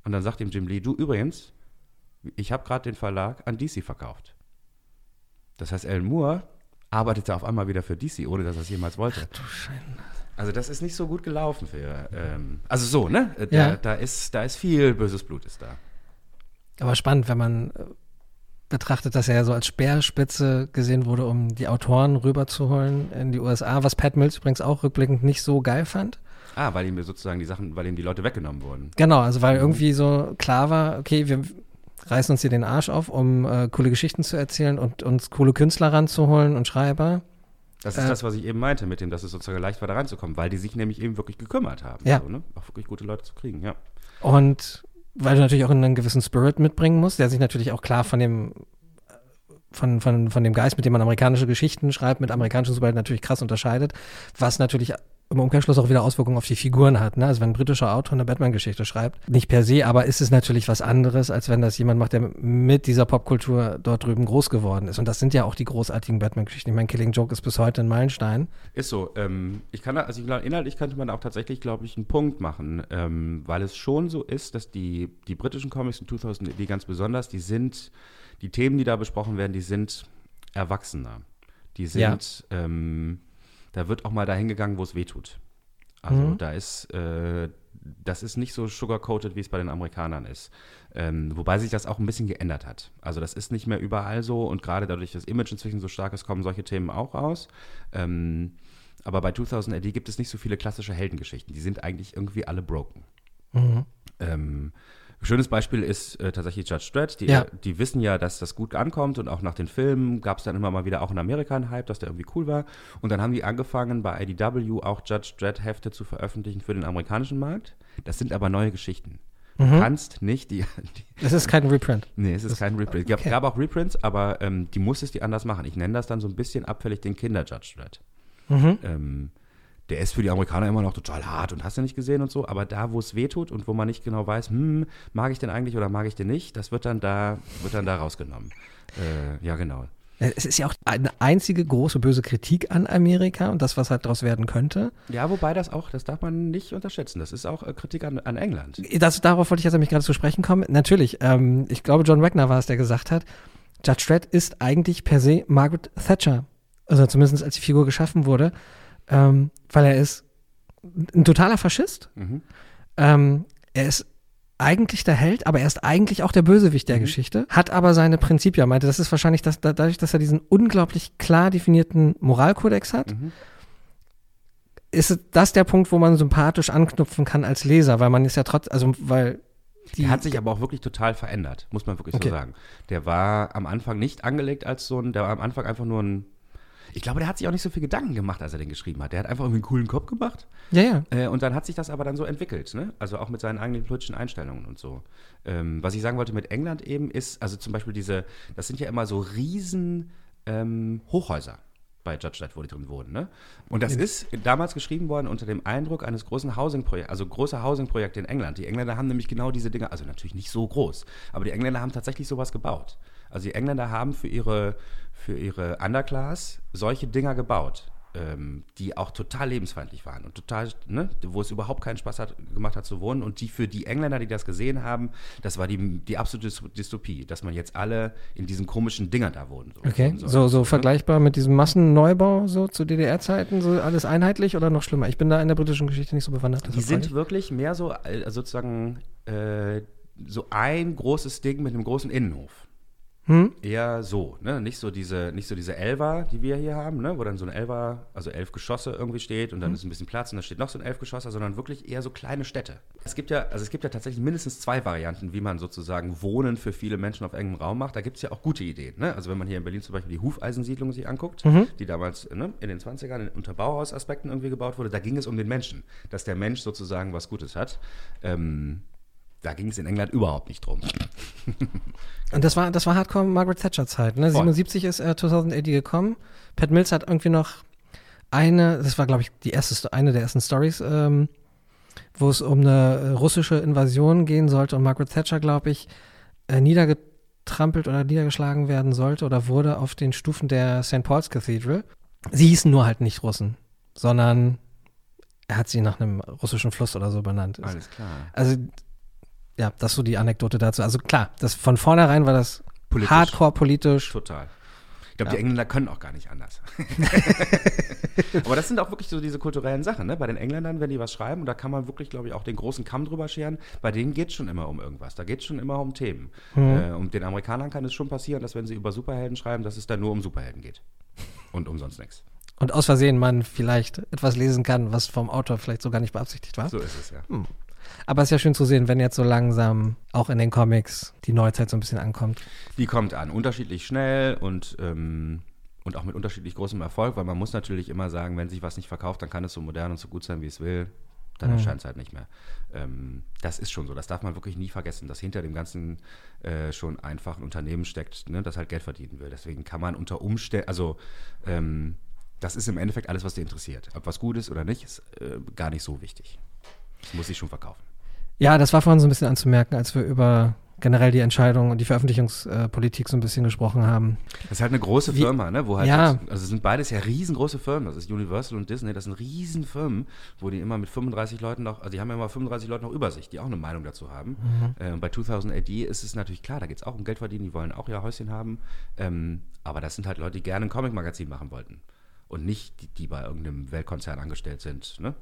und dann sagt ihm Jim Lee: Du übrigens, ich habe gerade den Verlag an DC verkauft. Das heißt, Alan Moore arbeitete auf einmal wieder für DC, ohne dass er es jemals wollte. Du Schein. Also das ist nicht so gut gelaufen für. Ähm, also so, ne? Da, Ja. da, ist, da ist viel böses Blut ist da. Aber spannend, wenn man äh, betrachtet, dass er ja so als Speerspitze gesehen wurde, um die Autoren rüberzuholen in die USA, was Pat Mills übrigens auch rückblickend nicht so geil fand. Ah, weil ihm sozusagen die Sachen, weil ihm die Leute weggenommen wurden. Genau, also weil irgendwie so klar war, okay, wir reißen uns hier den Arsch auf, um äh, coole Geschichten zu erzählen und uns coole Künstler ranzuholen und Schreiber. Das ist Äh. das, was ich eben meinte, mit dem, dass es sozusagen leicht war, da reinzukommen, weil die sich nämlich eben wirklich gekümmert haben. Ja. So, ne? Auch wirklich gute Leute zu kriegen, ja. Und weil du natürlich auch einen gewissen Spirit mitbringen musst, der sich natürlich auch klar von dem von, von, von dem Geist, mit dem man amerikanische Geschichten schreibt, mit amerikanischen Superhelden natürlich krass unterscheidet, was natürlich im Umkehrschluss auch wieder Auswirkungen auf die Figuren hat. Ne? Also wenn ein britischer Autor eine Batman-Geschichte schreibt, nicht per se, aber ist es natürlich was anderes, als wenn das jemand macht, der mit dieser Popkultur dort drüben groß geworden ist. Und das sind ja auch die großartigen Batman-Geschichten. Ich meine, Killing Joke ist bis heute ein Meilenstein. Ist so. Ähm, ich kann, da- also ich glaube, inhaltlich könnte man auch tatsächlich, glaube ich, einen Punkt machen, ähm, weil es schon so ist, dass die, die britischen Comics in 2000 die ganz besonders, die sind, die Themen, die da besprochen werden, die sind erwachsener. Die sind, ähm, da wird auch mal dahin gegangen, wo es weh tut. Also Mhm. da ist, äh, das ist nicht so sugarcoated, wie es bei den Amerikanern ist. Ähm, wobei sich das auch ein bisschen geändert hat. Also das ist nicht mehr überall so und gerade dadurch, dass das Image inzwischen so stark ist, kommen solche Themen auch raus. Ähm, aber bei 2000 AD gibt es nicht so viele klassische Heldengeschichten. Die sind eigentlich irgendwie alle broken. Ähm, schönes Beispiel ist äh, tatsächlich Judge Dredd. Die, Ja. die wissen ja, dass das gut ankommt und auch nach den Filmen gab es dann immer mal wieder auch in Amerika einen Hype, dass der irgendwie cool war. Und dann haben die angefangen, bei IDW auch Judge Dredd Hefte zu veröffentlichen für den amerikanischen Markt. Das sind aber neue Geschichten. Du kannst nicht die, die Es ist kein Reprint. Nee, es ist kein Reprint. Es gab, okay. gab auch Reprints, aber ähm, die musstest die anders machen. Ich nenne das dann so ein bisschen abfällig den Kinder-Judge Dredd. Mhm. Ähm, der ist für die Amerikaner immer noch total hart und hast du nicht gesehen und so, aber da, wo es weh tut und wo man nicht genau weiß, hm, mag ich den eigentlich oder mag ich den nicht, das wird dann da, wird dann da rausgenommen. Äh, ja, genau. Es ist ja auch eine einzige große böse Kritik an Amerika und das, was halt daraus werden könnte. Ja, wobei das auch, das darf man nicht unterschätzen. Das ist auch äh, Kritik an, an England. Das, darauf wollte ich jetzt nämlich gerade zu sprechen kommen. Natürlich, ähm, ich glaube, John Wagner war es, der gesagt hat, Judge Dredd ist eigentlich per se Margaret Thatcher. Also zumindest als die Figur geschaffen wurde, ähm, weil er ist ein totaler Faschist. Mhm. Ähm, er ist eigentlich der Held, aber er ist eigentlich auch der Bösewicht der Geschichte, hat aber seine Prinzipien. Meinte, das ist wahrscheinlich das, da, dadurch, dass er diesen unglaublich klar definierten Moralkodex hat, Mhm. ist das der Punkt, wo man sympathisch anknüpfen kann als Leser, weil man ist ja trotz, also weil die Der hat sich aber auch wirklich total verändert, muss man wirklich Okay. so sagen. Der war am Anfang nicht angelegt als so ein, der war am Anfang einfach nur ein. Ich glaube, der hat sich auch nicht so viel Gedanken gemacht, als er den geschrieben hat. Der hat einfach irgendwie einen coolen Kopf gemacht. ja, ja. Äh, und dann hat sich das aber dann so entwickelt, ne? Also auch mit seinen eigenen politischen Einstellungen und so. Ähm, was ich sagen wollte mit England eben ist, also zum Beispiel diese, das sind ja immer so riesen ähm, Hochhäuser bei Judge Dredd, wo die drin wohnen, ne? Und das ist damals geschrieben worden unter dem Eindruck eines großen Housing-Projekts, also großer Housing-Projekte in England. Die Engländer haben nämlich genau diese Dinge, also natürlich nicht so groß, aber die Engländer haben tatsächlich sowas gebaut. Also die Engländer haben für ihre, für ihre Underclass solche Dinger gebaut ähm, die auch total lebensfeindlich waren und total, ne, wo es überhaupt keinen Spaß hat, gemacht hat zu wohnen. Und die für die Engländer, die das gesehen haben, das war die, die absolute Dys- Dystopie, dass man jetzt alle in diesen komischen Dingern da wohnen. So, Okay, soll. so, so ne? vergleichbar mit diesem Massenneubau so zu DDR-Zeiten, so alles einheitlich oder noch schlimmer? Ich bin da in der britischen Geschichte nicht so bewandert. Die sind wirklich mehr so äh, sozusagen äh, so ein großes Ding mit einem großen Innenhof. Hm? Eher so, ne? Nicht so diese, nicht so diese Elfer, die wir hier haben, ne? Wo dann so ein Elfer, also elf Geschosse irgendwie steht und dann ist ein bisschen Platz und da steht noch so ein Elfgeschosser, sondern wirklich eher so kleine Städte. Es gibt ja, also es gibt ja tatsächlich mindestens zwei Varianten, wie man sozusagen Wohnen für viele Menschen auf engem Raum macht. Da gibt es ja auch gute Ideen, ne? Also wenn man hier in Berlin zum Beispiel die Hufeisensiedlung sich anguckt, die damals ne, in den 20ern unter Bauhausaspekten irgendwie gebaut wurde, da ging es um den Menschen, dass der Mensch sozusagen was Gutes hat. Ähm, da ging es in England überhaupt nicht drum. Und das war, das war Hardcore Margaret Thatcher Zeit. Ne? Voll. 77 ist er 2080 gekommen. Pat Mills hat irgendwie noch eine, das war glaube ich die erste, eine der ersten Stories, ähm, wo es um eine äh, russische Invasion gehen sollte und Margaret Thatcher, glaube ich, äh, niedergetrampelt oder niedergeschlagen werden sollte oder wurde auf den Stufen der St. Paul's Cathedral. Sie hießen nur halt nicht Russen, sondern er hat sie nach einem russischen Fluss oder so benannt. Alles klar. Also, ja, das ist so die Anekdote dazu. Also klar, das von vornherein war das Politisch. hardcore politisch. Total. Ich glaube, Ja. die Engländer können auch gar nicht anders. Aber das sind auch wirklich so diese kulturellen Sachen. Ne? Bei den Engländern, wenn die was schreiben, und da kann man wirklich, glaube ich, auch den großen Kamm drüber scheren, bei denen geht es schon immer um irgendwas. Da geht es schon immer um Themen. Äh, und den Amerikanern kann es schon passieren, dass wenn sie über Superhelden schreiben, dass es dann nur um Superhelden geht. Und um sonst nichts. Und aus Versehen man vielleicht etwas lesen kann, was vom Autor vielleicht so gar nicht beabsichtigt war. So ist es ja. Aber es ist ja schön zu sehen, wenn jetzt so langsam auch in den Comics die Neuzeit so ein bisschen ankommt. Die kommt an, unterschiedlich schnell und, ähm, und auch mit unterschiedlich großem Erfolg, weil man muss natürlich immer sagen, wenn sich was nicht verkauft, dann kann es so modern und so gut sein, wie es will. Dann erscheint es halt nicht mehr. Ähm, das ist schon so. Das darf man wirklich nie vergessen, dass hinter dem Ganzen äh, schon einfach ein Unternehmen steckt, ne, das halt Geld verdienen will. Deswegen kann man unter Umständen, also ähm, das ist im Endeffekt alles, was dir interessiert. Ob was gut ist oder nicht, ist äh, gar nicht so wichtig. Das muss sich schon verkaufen. Ja, das war vorhin so ein bisschen anzumerken, als wir über generell die Entscheidung und die Veröffentlichungspolitik so ein bisschen gesprochen haben. Das ist halt eine große Wie- Firma, ne? Wo halt, Ja. also es sind beides ja riesengroße Firmen. Das ist Universal und Disney, das sind Riesenfirmen, wo die immer mit 35 Leuten noch, also die haben ja immer 35 Leute noch über sich, die auch eine Meinung dazu haben. Äh, und bei 2000 AD ist es natürlich klar, da geht es auch um Geld verdienen, die wollen auch ihr Häuschen haben. Ähm, aber das sind halt Leute, die gerne ein Comic-Magazin machen wollten. Und nicht die, die bei irgendeinem Weltkonzern angestellt sind, ne?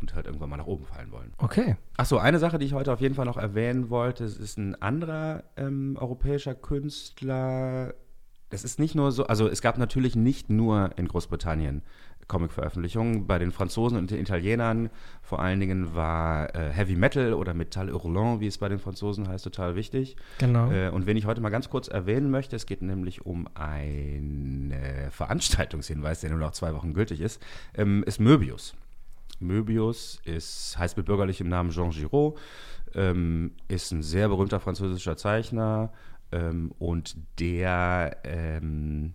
Und halt irgendwann mal nach oben fallen wollen. Okay. Achso, eine Sache, die ich heute auf jeden Fall noch erwähnen wollte, es ist ein anderer ähm, europäischer Künstler. Das ist nicht nur so, also es gab natürlich nicht nur in Großbritannien Comic-Veröffentlichungen. Bei den Franzosen und den Italienern vor allen Dingen war äh, Heavy Metal oder Metal Hurlant, wie es bei den Franzosen heißt, total wichtig. Genau. Äh, und wen ich heute mal ganz kurz erwähnen möchte, es geht nämlich um einen äh, Veranstaltungshinweis, der nur noch zwei Wochen gültig ist, ähm, ist Möbius. Möbius ist, heißt mit bürgerlichem Namen Jean Giraud, ähm, ist ein sehr berühmter französischer Zeichner ähm, und der ähm,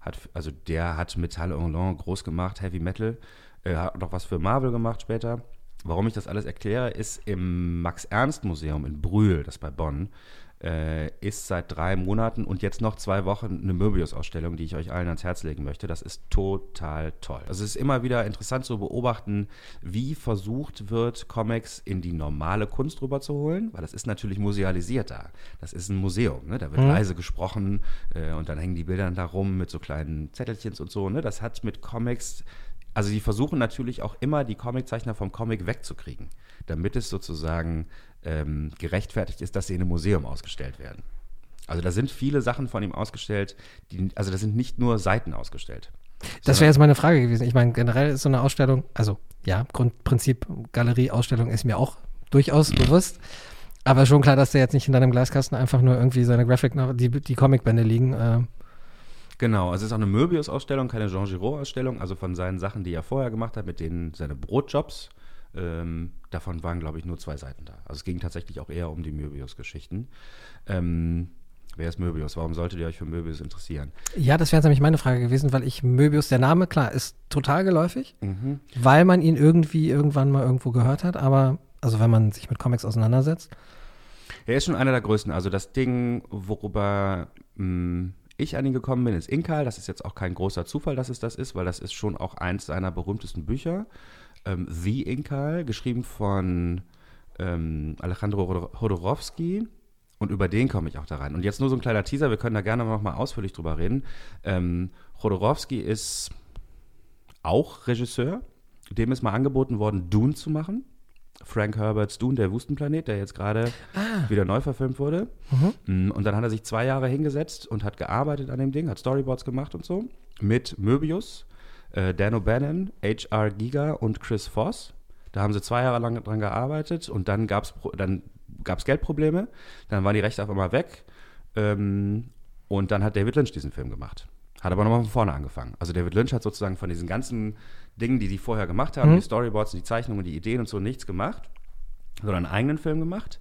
hat, also der hat Metal Hurlant groß gemacht, Heavy Metal, äh, hat noch was für Marvel gemacht später. Warum ich das alles erkläre, ist im Max-Ernst-Museum in Brühl, das bei Bonn, äh, ist seit drei Monaten und jetzt noch zwei Wochen eine Möbius-Ausstellung, die ich euch allen ans Herz legen möchte. Das ist total toll. Also es ist immer wieder interessant zu beobachten, wie versucht wird, Comics in die normale Kunst rüberzuholen, weil das ist natürlich musealisiert da. Das ist ein Museum, ne? da wird leise gesprochen äh, und dann hängen die Bilder da rum mit so kleinen Zettelchens und so. Ne? Das hat mit Comics also die versuchen natürlich auch immer, die Comiczeichner vom Comic wegzukriegen, damit es sozusagen ähm, gerechtfertigt ist, dass sie in einem Museum ausgestellt werden. Also da sind viele Sachen von ihm ausgestellt, die, also da sind nicht nur Seiten ausgestellt. Das wäre jetzt meine Frage gewesen. Ich meine, generell ist so eine Ausstellung, also ja, Grundprinzip Galerie-Ausstellung ist mir auch durchaus bewusst. Aber schon klar, dass der jetzt nicht in deinem Glaskasten einfach nur irgendwie seine Graphic, die, die Comicbände liegen. Äh, Genau, also es ist auch eine Möbius-Ausstellung, keine Jean Giraud-Ausstellung, also von seinen Sachen, die er vorher gemacht hat, mit denen seine Brotjobs. Ähm, davon waren, glaube ich, nur zwei Seiten da. Also es ging tatsächlich auch eher um die Möbius-Geschichten. Ähm, wer ist Möbius? Warum solltet ihr euch für Möbius interessieren? ja, das wäre jetzt nämlich meine Frage gewesen, weil ich Möbius, der Name, klar, ist total geläufig, Mhm. weil man ihn irgendwie irgendwann mal irgendwo gehört hat, aber also wenn man sich mit Comics auseinandersetzt. Er ist schon einer der größten. Also das Ding, worüber mh, ich an ihn gekommen bin, ist Inkal. Das ist jetzt auch kein großer Zufall, dass es das ist, weil das ist schon auch eins seiner berühmtesten Bücher. Ähm, The Inkal, geschrieben von ähm, Alejandro Hodor- Hodorowski. Und über den komme ich auch da rein. Und jetzt nur so ein kleiner Teaser, wir können da gerne noch mal ausführlich drüber reden. Ähm, Chodorowski ist auch Regisseur. Dem ist mal angeboten worden, Dune zu machen. Frank Herberts Dune, der Wüstenplanet, der jetzt gerade Ah. wieder neu verfilmt wurde. Mm, Und dann hat er sich zwei Jahre hingesetzt und hat gearbeitet an dem Ding, hat Storyboards gemacht und so. Mit Möbius, äh, Dan O'Bannon, H.R. Giga und Chris Voss. Da haben sie zwei Jahre lang dran gearbeitet und dann gab es dann gab's Geldprobleme. Dann waren die Rechte auf einmal weg. Ähm, und dann hat David Lynch diesen Film gemacht. Hat aber nochmal von vorne angefangen. Also David Lynch hat sozusagen von diesen ganzen Dingen, die die vorher gemacht haben, die Storyboards, die Zeichnungen, die Ideen und so, nichts gemacht, sondern einen eigenen Film gemacht.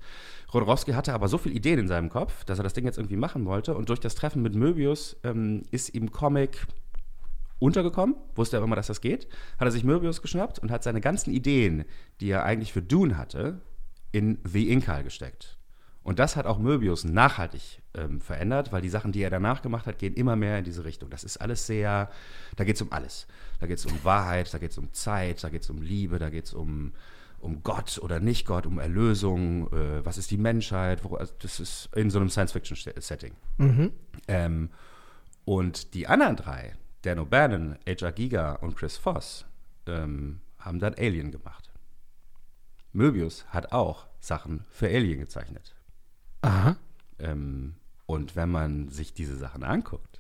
Rodorowski hatte aber so viele Ideen in seinem Kopf, dass er das Ding jetzt irgendwie machen wollte. Und durch das Treffen mit Möbius ähm, ist ihm Comic untergekommen, wusste er immer, dass das geht, hat er sich Möbius geschnappt und hat seine ganzen Ideen, die er eigentlich für Dune hatte, in The Inkal gesteckt. Und das hat auch Möbius nachhaltig ähm, verändert, weil die Sachen, die er danach gemacht hat, gehen immer mehr in diese Richtung. Das ist alles sehr, da geht es um alles. Da geht es um Wahrheit, da geht es um Zeit, da geht es um Liebe, da geht es um, um Gott oder nicht Gott, um Erlösung, äh, was ist die Menschheit, wo, also das ist in so einem Science-Fiction-Setting. Ähm, und die anderen drei, Dan O'Bannon, H.R. Giga und Chris Voss, ähm, haben dann Alien gemacht. Möbius hat auch Sachen für Alien gezeichnet. Aha. Ähm, und wenn man sich diese Sachen anguckt,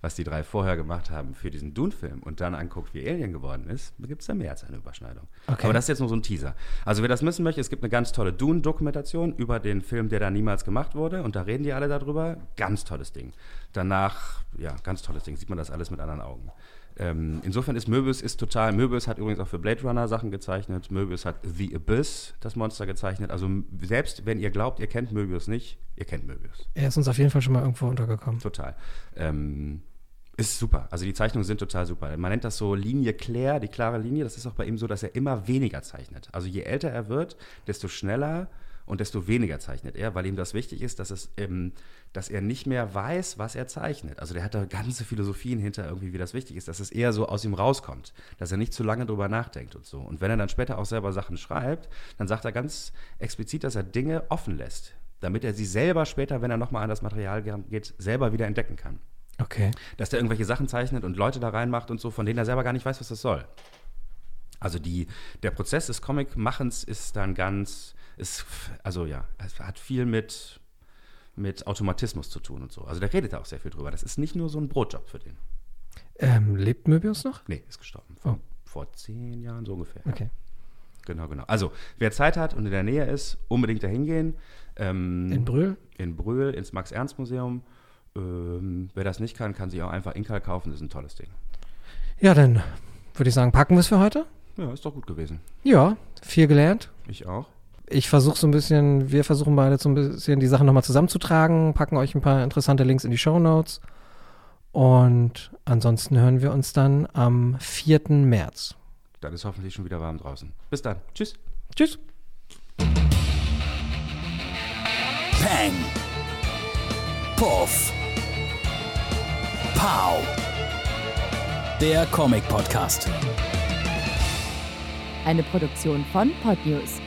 was die drei vorher gemacht haben für diesen Dune-Film und dann anguckt, wie Alien geworden ist, gibt es da mehr als eine Überschneidung. Okay. Aber das ist jetzt nur so ein Teaser. Also wer das wissen möchte, es gibt eine ganz tolle Dune-Dokumentation über den Film, der da niemals gemacht wurde und da reden die alle darüber. Ganz tolles Ding. Danach, ja, ganz tolles Ding, sieht man das alles mit anderen Augen. Ähm, insofern ist Möbius ist total, Möbius hat übrigens auch für Blade Runner Sachen gezeichnet, Möbius hat The Abyss, das Monster gezeichnet. Also selbst wenn ihr glaubt, ihr kennt Möbius nicht, ihr kennt Möbius. Er ist uns auf jeden Fall schon mal irgendwo untergekommen. Total. Ähm, ist super. Also die Zeichnungen sind total super. Man nennt das so Linie Claire, die klare Linie. Das ist auch bei ihm so, dass er immer weniger zeichnet. Also je älter er wird, desto schneller und desto weniger zeichnet er, weil ihm das wichtig ist, dass, es, ähm, dass er nicht mehr weiß, was er zeichnet. Also der hat da ganze Philosophien hinter irgendwie, wie das wichtig ist, dass es eher so aus ihm rauskommt, dass er nicht zu lange drüber nachdenkt und so. Und wenn er dann später auch selber Sachen schreibt, dann sagt er ganz explizit, dass er Dinge offen lässt, damit er sie selber später, wenn er nochmal an das Material geht, selber wieder entdecken kann Okay. dass der irgendwelche Sachen zeichnet und Leute da reinmacht und so, von denen er selber gar nicht weiß, was das soll. Also die, der Prozess des Comic-Machens ist dann ganz, ist, also ja, es hat viel mit, mit Automatismus zu tun und so. Also der redet da auch sehr viel drüber. Das ist nicht nur so ein Brotjob für den. Ähm, lebt Möbius noch? Nee, ist gestorben. Vor, Oh. vor zehn Jahren so ungefähr. Okay. Genau, genau. Also, wer Zeit hat und in der Nähe ist, unbedingt dahin gehen. Ähm, In Brühl? in Brühl, ins Max-Ernst-Museum. Ähm, wer das nicht kann, kann sich auch einfach Inkal kaufen. Das ist ein tolles Ding. Ja, dann würde ich sagen, packen wir es für heute. Ja, ist doch gut gewesen. Ja, viel gelernt. Ich auch. Ich versuche so ein bisschen, wir versuchen beide so ein bisschen die Sachen nochmal zusammenzutragen, packen euch ein paar interessante Links in die Show Notes. Und ansonsten hören wir uns dann am 4. März. Dann ist hoffentlich schon wieder warm draußen. Bis dann. Tschüss. Tschüss. Peng. Puff. Pow. Der Comic Podcast. Eine Produktion von Podnews.